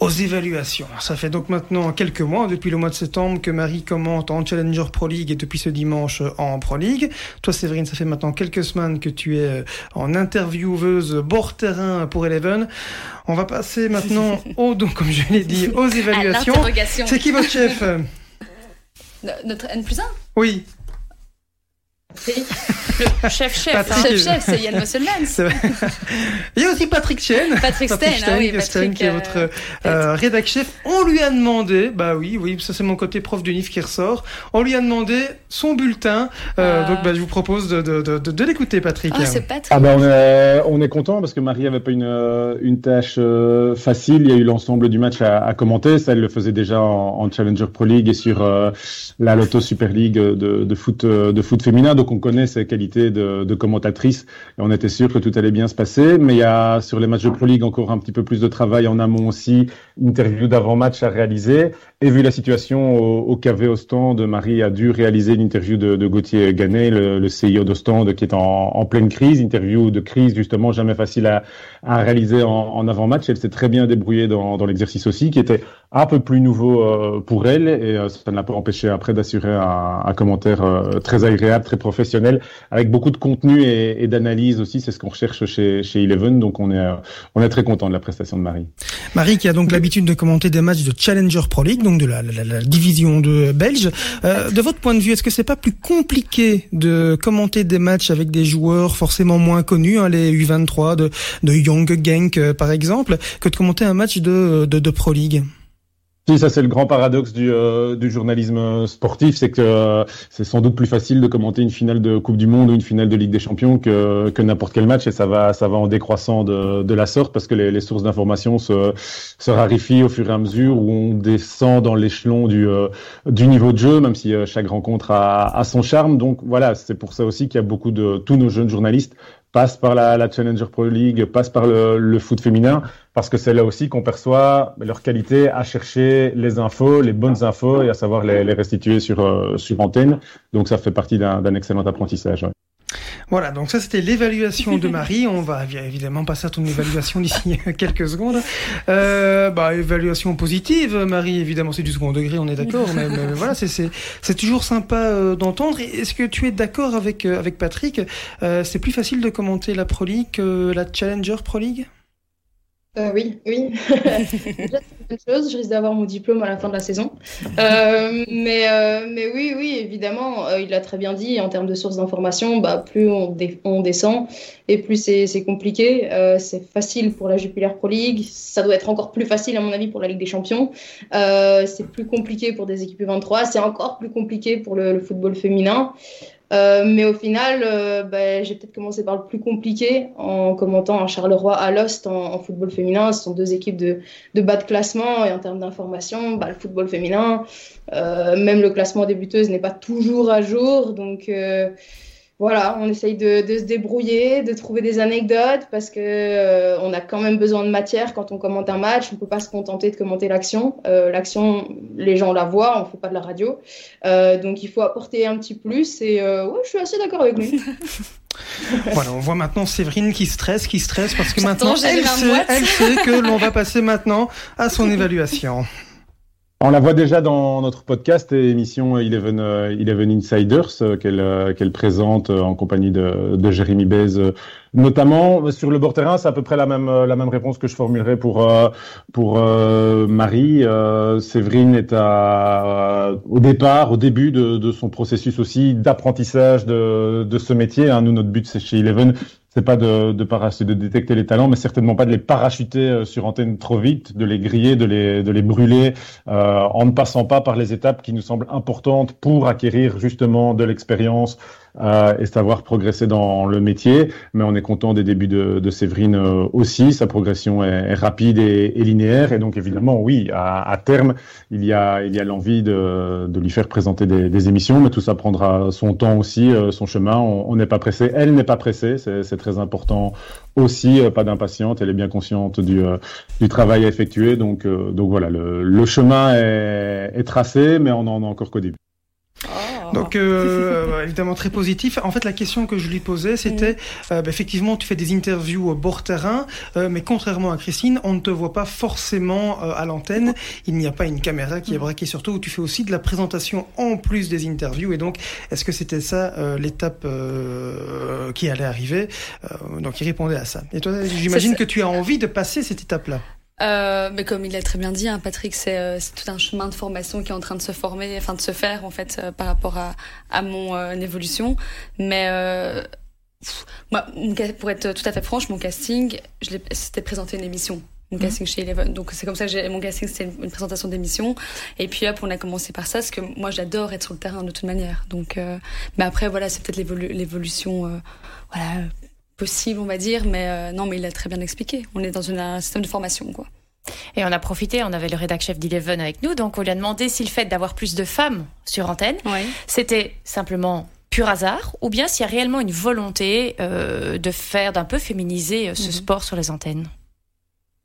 aux évaluations. Ça fait donc maintenant quelques mois, depuis le mois de septembre, que Marie commente en Challenger Pro League et depuis ce dimanche en Pro League. Toi, Séverine, ça fait maintenant quelques semaines que tu es euh, en intervieweuse bord terrain pour Eleven. On va passer maintenant, aux, donc, comme je l'ai dit, aux évaluations. C'est qui votre chef? No- Notre N plus 1 Oui. Le chef-chef. Patrick. hein. Chef, chef, c'est Yann vrai. Il y a aussi Patrick Chen. Patrick Stein, ah oui, Stein, Patrick, qui est euh, votre euh, rédac chef. On lui a demandé, bah oui, oui, ça c'est mon côté prof d'UNIF qui ressort. On lui a demandé son bulletin. Euh, Ah. Donc bah, je vous propose de, de, de, de l'écouter, Patrick. Ah, c'est Patrick. Ah ben on est, on est content parce que Marie avait pas une, euh, une tâche euh, facile. Il y a eu l'ensemble du match à, à commenter. Ça, elle le faisait déjà en, en Challenger Pro League et sur euh, la Lotto Super League de, de foot de foot féminin. Donc on connaît ses qualités de, de commentatrice et on était sûr que tout allait bien se passer. Mais il y a sur les matchs de Pro League encore un petit peu plus de travail en amont aussi, interview d'avant-match à réaliser. Et vu la situation au, au KV Ostende, Marie a dû réaliser une interview de, de Gauthier Ganet, le, le CIO d'Ostende, qui est en, en pleine crise, interview de crise justement jamais facile à, à réaliser en, en avant-match. Elle s'est très bien débrouillée dans, dans l'exercice aussi, qui était un peu plus nouveau euh, pour elle, et euh, ça ne l'a pas empêché après d'assurer un, un commentaire euh, très agréable, très professionnel, avec beaucoup de contenu et, et d'analyse aussi. C'est ce qu'on recherche chez, chez Eleven, donc on est, euh, on est très content de la prestation de Marie. Marie qui a donc l'habitude de commenter des matchs de Challenger Pro League, donc de la, division de belge. Euh, de votre point de vue, est-ce que c'est pas plus compliqué de commenter des matchs avec des joueurs forcément moins connus, hein, les U23 de, de Young Genk euh, par exemple, que de commenter un match de, de, de Pro League? Si, ça c'est le grand paradoxe du, euh, du journalisme sportif, c'est que euh, c'est sans doute plus facile de commenter une finale de Coupe du Monde ou une finale de Ligue des Champions que, que n'importe quel match, et ça va, ça va en décroissant de, de la sorte parce que les, les sources d'information se, se raréfient au fur et à mesure où on descend dans l'échelon du, euh, du niveau de jeu, même si chaque rencontre a, a son charme. Donc voilà, c'est pour ça aussi qu'il y a beaucoup de tous nos jeunes journalistes passent par la, la Challenger Pro League, passent par le, le foot féminin, parce que c'est là aussi qu'on perçoit leur qualité à chercher les infos, les bonnes infos et à savoir les, les restituer sur, euh, sur antenne. Donc ça fait partie d'un excellent apprentissage. Voilà, donc ça c'était l'évaluation de Marie. On va évidemment passer à ton évaluation d'ici quelques secondes. Euh, bah, évaluation positive, Marie, évidemment c'est du second degré, on est d'accord. mais, mais, voilà, c'est toujours sympa euh, d'entendre. Est-ce que tu es d'accord avec, euh, avec Patrick? Euh, C'est plus facile de commenter la Pro League que la Challenger Pro League euh, oui, oui. Déjà, c'est une bonne chose. Je risque d'avoir mon diplôme à la fin de la saison. Euh, mais, euh, mais oui, oui, évidemment, il l'a très bien dit. En termes de sources d'information, bah, plus on, dé on, descend et plus c'est compliqué. C'est facile pour la Jupiler Pro League. Ça doit être encore plus facile, à mon avis, pour la Ligue des Champions. C'est plus compliqué pour des équipes 23. C'est encore plus compliqué pour le, le football féminin. Euh, mais au final, euh, bah, j'ai peut-être commencé par le plus compliqué en commentant un Charleroi à Lost en, en, football féminin. Ce sont deux équipes de, de bas de classement et en termes d'information, bah, le football féminin, euh, même le classement des buteuses n'est pas toujours à jour. Donc euh, voilà, on essaye de, de, se débrouiller, de trouver des anecdotes parce que euh, on a quand même besoin de matière quand on commente un match. On peut pas se contenter de commenter l'action. Euh, l'action, les gens la voient, on fait pas de la radio, euh, donc il faut apporter un petit plus. Et euh, ouais, je suis assez d'accord avec lui. voilà, on voit maintenant Séverine qui stresse, qui stresse parce que maintenant elle sait, elle sait que l'on va passer maintenant à son évaluation. On la voit déjà dans notre podcast et émission Eleven, euh, Eleven Insiders euh, qu'elle euh, qu'elle présente en compagnie de, de Jérémy Bez notamment sur le bord terrain, c'est à peu près la même la même réponse que je formulerai pour pour Marie. Séverine est à au départ, au début de, de son processus aussi d'apprentissage de, de ce métier. Hein. Nous, notre but c'est chez Eleven c'est pas de, de, de détecter les talents, mais certainement pas de les parachuter sur antenne trop vite, de les griller, de les, de les brûler, euh, en ne passant pas par les étapes qui nous semblent importantes pour acquérir justement de l'expérience, euh, et savoir progresser dans le métier. Mais on est content des débuts de, de Séverine euh, aussi. Sa progression est, est rapide et, et, linéaire. Et donc évidemment, oui, à, à terme, il y a, il y a l'envie de, de, lui faire présenter des, des, émissions, mais tout ça prendra son temps aussi, euh, son chemin. On n'est pas pressé. Elle n'est pas pressée. C'est très important aussi. Euh, pas d'impatiente. Elle est bien consciente du, euh, du travail à effectuer. Donc, donc voilà, le, le chemin est, est, tracé, mais on en a encore qu'au début. Donc euh, évidemment très positif. En fait, la question que je lui posais, c'était mm. euh, bah, effectivement, tu fais des interviews au bord terrain, euh, mais contrairement à Christine, on ne te voit pas forcément euh, à l'antenne. Il n'y a pas une caméra qui est braquée sur toi. Où tu fais aussi de la présentation en plus des interviews. Et donc, est-ce que c'était ça euh, l'étape euh, qui allait arriver? Donc, il répondait à ça. Et toi, j'imagine que tu as envie de passer cette étape-là. Euh, mais comme il l'a très bien dit, hein, Patrick, c'est euh, tout un chemin de formation qui est en train de se former, enfin de se faire en fait euh, par rapport à, à mon euh, évolution. Mais pff, moi, pour être tout à fait franche, mon casting, c'était présenter une émission. Mon casting mmh. chez Eleven. Donc c'est comme ça que j'ai mon casting, c'était une, une, présentation d'émission. Et puis hop, on a commencé par ça, parce que moi j'adore être sur le terrain de toute manière. Donc, mais après voilà, c'est peut-être l'évolution, voilà possible, on va dire, mais euh, non, mais il l'a très bien expliqué. On est dans une, un système de formation, quoi. Et on a profité, on avait le rédac chef d'Eleven avec nous, donc on lui a demandé si le fait d'avoir plus de femmes sur antenne, oui. c'était simplement pur hasard, ou bien s'il y a réellement une volonté euh, de faire, d'un peu féminiser euh, ce -hmm. sport sur les antennes.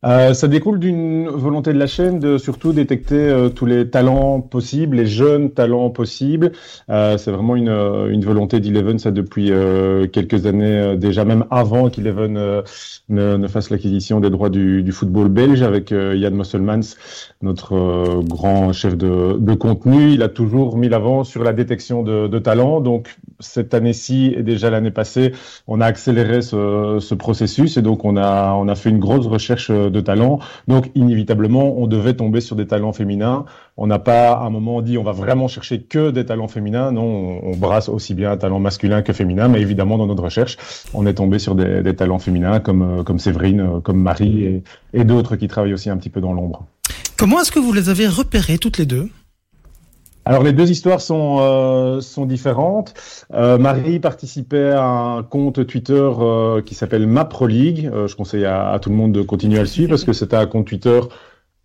Euh, ça découle d'une volonté de la chaîne de surtout détecter euh, tous les talents possibles, les jeunes talents possibles. Euh, c'est vraiment une, euh, une volonté d'Eleven, ça depuis quelques années déjà, même avant qu'Eleven ne, ne, fasse l'acquisition des droits du, du, football belge avec Yann Musselmans, notre grand chef de, de, contenu. Il a toujours mis l'avant sur la détection de, de talents. Donc cette année-ci et déjà l'année passée, on a accéléré ce, ce, processus et donc on a, on a fait une grosse recherche de talents. Donc, inévitablement, on devait tomber sur des talents féminins. On n'a pas à un moment dit on va vraiment chercher que des talents féminins. Non, on, brasse aussi bien un talent masculin que féminin. Mais évidemment, dans notre recherche, on est tombé sur des, talents féminins comme, comme Séverine, comme Marie et, d'autres qui travaillent aussi un petit peu dans l'ombre. Comment est-ce que vous les avez repérées toutes les deux? Alors les deux histoires sont euh, sont différentes. Euh, Marie participait à un compte Twitter euh, qui s'appelle MaPro League. Euh, je conseille à, tout le monde de continuer à le suivre parce que c'était un compte Twitter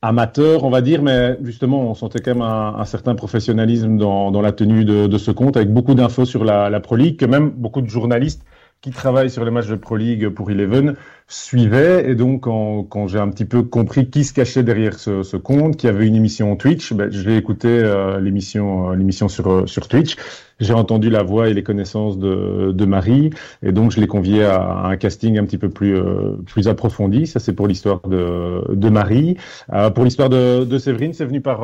amateur, on va dire, mais justement on sentait quand même un, un certain professionnalisme dans, dans la tenue de, de, ce compte avec beaucoup d'infos sur la, la Pro League que même beaucoup de journalistes qui travaillent sur les matchs de Pro League pour Eleven suivait. Et donc, quand, quand j'ai un petit peu compris qui se cachait derrière ce, ce compte, qui avait une émission Twitch, ben, je l'ai écouté euh, l'émission, euh, l'émission sur, euh, sur Twitch. J'ai entendu la voix et les connaissances de, de Marie, et donc je l'ai convié à, un casting un petit peu plus, euh, plus approfondi. Ça, c'est pour l'histoire de, de Marie. Pour l'histoire de, de Séverine, c'est venu par,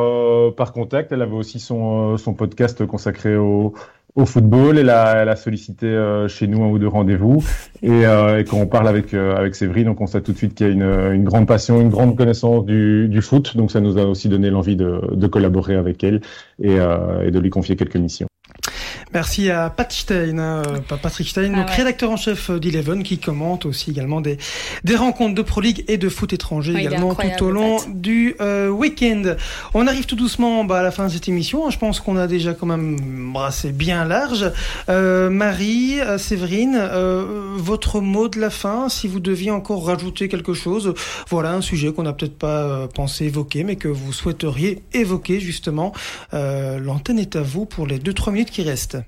par contact. Elle avait aussi son, son podcast consacré au, au football. Elle a, elle a sollicité euh, chez nous un ou deux rendez-vous. Et, euh, et, quand on parle avec, euh, avec Séverine, on constate tout de suite qu'il y a une, une, grande passion, une grande connaissance du, foot. Donc ça nous a aussi donné l'envie de, collaborer avec elle et, et de lui confier quelques missions. Merci à Pat Stein, euh, Patrick Stein, ah donc ouais. rédacteur en chef d'Eleven, qui commente aussi également des, des rencontres de Pro League et de foot étranger également tout au long du euh, week-end. On arrive tout doucement bah, à la fin de cette émission. Je pense qu'on a déjà quand même brassé bien large. Euh, Marie, euh, Séverine, euh, votre mot de la fin, si vous deviez encore rajouter quelque chose. Voilà un sujet qu'on n'a peut-être pas euh, pensé évoquer, mais que vous souhaiteriez évoquer justement. L'antenne est à vous pour les 2-3 minutes qui restent.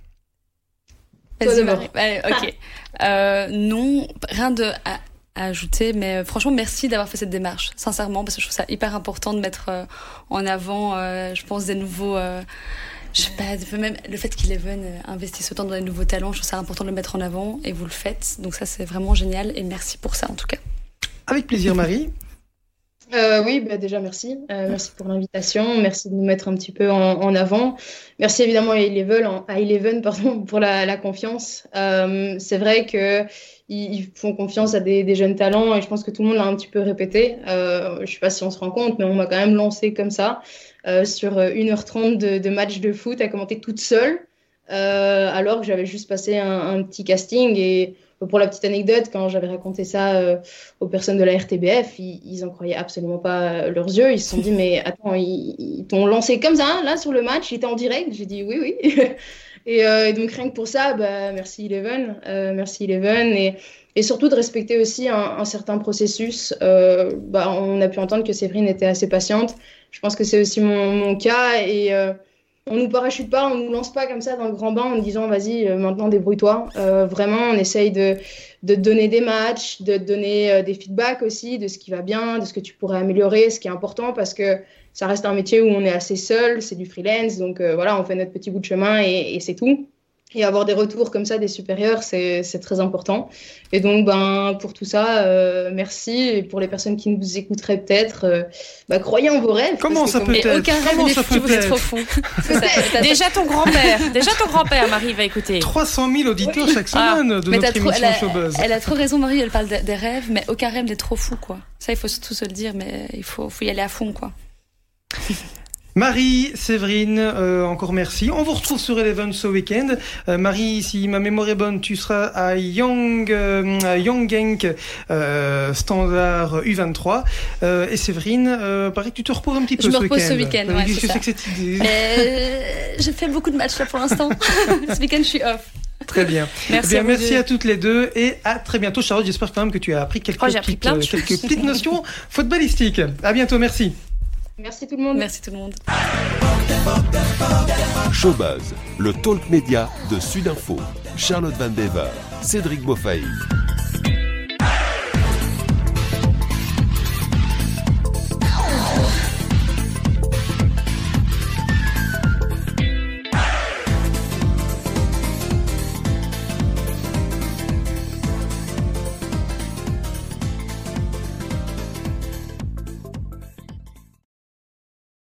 Vas-y, Marie. Allez, ok. Euh, non, rien de à, à, ajouter, mais franchement, merci d'avoir fait cette démarche, sincèrement, parce que je trouve ça hyper important de mettre euh, en avant, euh, je pense, des nouveaux. Euh, je sais pas, même le fait qu'Eleven investisse autant dans les nouveaux talents, je trouve ça important de le mettre en avant et vous le faites. Donc, ça, c'est vraiment génial et merci pour ça, en tout cas. Avec plaisir, Marie. Euh, oui, bah déjà merci. Euh, merci pour l'invitation. Merci de nous mettre un petit peu en, en avant. Merci évidemment à Eleven, à pardon, pour la, la confiance. Euh, c'est vrai que ils, font confiance à des, des, jeunes talents et je pense que tout le monde l'a un petit peu répété. Euh, je sais pas si on se rend compte, mais on m'a quand même lancé comme ça euh, sur 1h30 de, de match de foot à commenter toute seule, euh, alors que j'avais juste passé un, un petit casting et pour la petite anecdote, quand j'avais raconté ça euh, aux personnes de la RTBF, ils, ils en croyaient absolument pas leurs yeux. Ils se sont dit, mais attends, ils, ils t'ont lancé comme ça, là, sur le match, il était en direct. J'ai dit, oui, oui. et, euh, et, donc, rien que pour ça, bah, merci Eleven. Euh, merci Eleven. Et, et surtout de respecter aussi un, un certain processus. Euh, bah, on a pu entendre que Séverine était assez patiente. Je pense que c'est aussi mon, mon cas. Et on nous parachute pas, on nous lance pas comme ça dans le grand bain en disant vas-y euh, maintenant débrouille-toi. Euh, vraiment, on essaye de, de donner des matchs, de donner euh, des feedbacks aussi de ce qui va bien, de ce que tu pourrais améliorer, ce qui est important parce que ça reste un métier où on est assez seul, c'est du freelance, donc voilà, on fait notre petit bout de chemin et, et c'est tout. Et avoir des retours comme ça des supérieurs, c'est très important. Et donc, ben, pour tout ça, euh, merci. Et pour les personnes qui nous écouteraient peut-être, euh, bah, croyez en vos rêves. Comment ça peut être Aucun rêve Comment peut vous êtes trop fou. déjà ton grand-père, déjà ton grand-père, Marie, va écouter. 300 000 auditeurs oui. chaque semaine ah, de notre émission trop, elle, a, Showbuzz. elle a trop raison, Marie, elle parle de, des rêves, mais aucun rêve n'est trop fou, quoi. Ça, il faut surtout se le dire, mais il faut, faut y aller à fond, quoi. Marie, Séverine, euh, encore merci. On vous retrouve sur Eleven ce week-end. Euh, Marie, si ma mémoire est bonne, tu seras à Young, euh, à euh, standard U23. Euh, et Séverine, pareil que tu te reposes un petit peu je ce week-end. Je me repose ce week-end, ouais, que c'est que cette idée J'ai fait beaucoup de matchs là pour l'instant. ce week-end, je suis off. Très bien. Merci, eh bien, à, merci à toutes les deux et à très bientôt. Charlotte, j'espère quand même que tu as appris quelques, oh, petites, appris quelques petites notions footballistiques. À bientôt, merci. Merci tout le monde. Merci tout le monde. Showbuzz, le talk média de Sudinfo. Charlotte Van Bever, Cédric Beaufaï.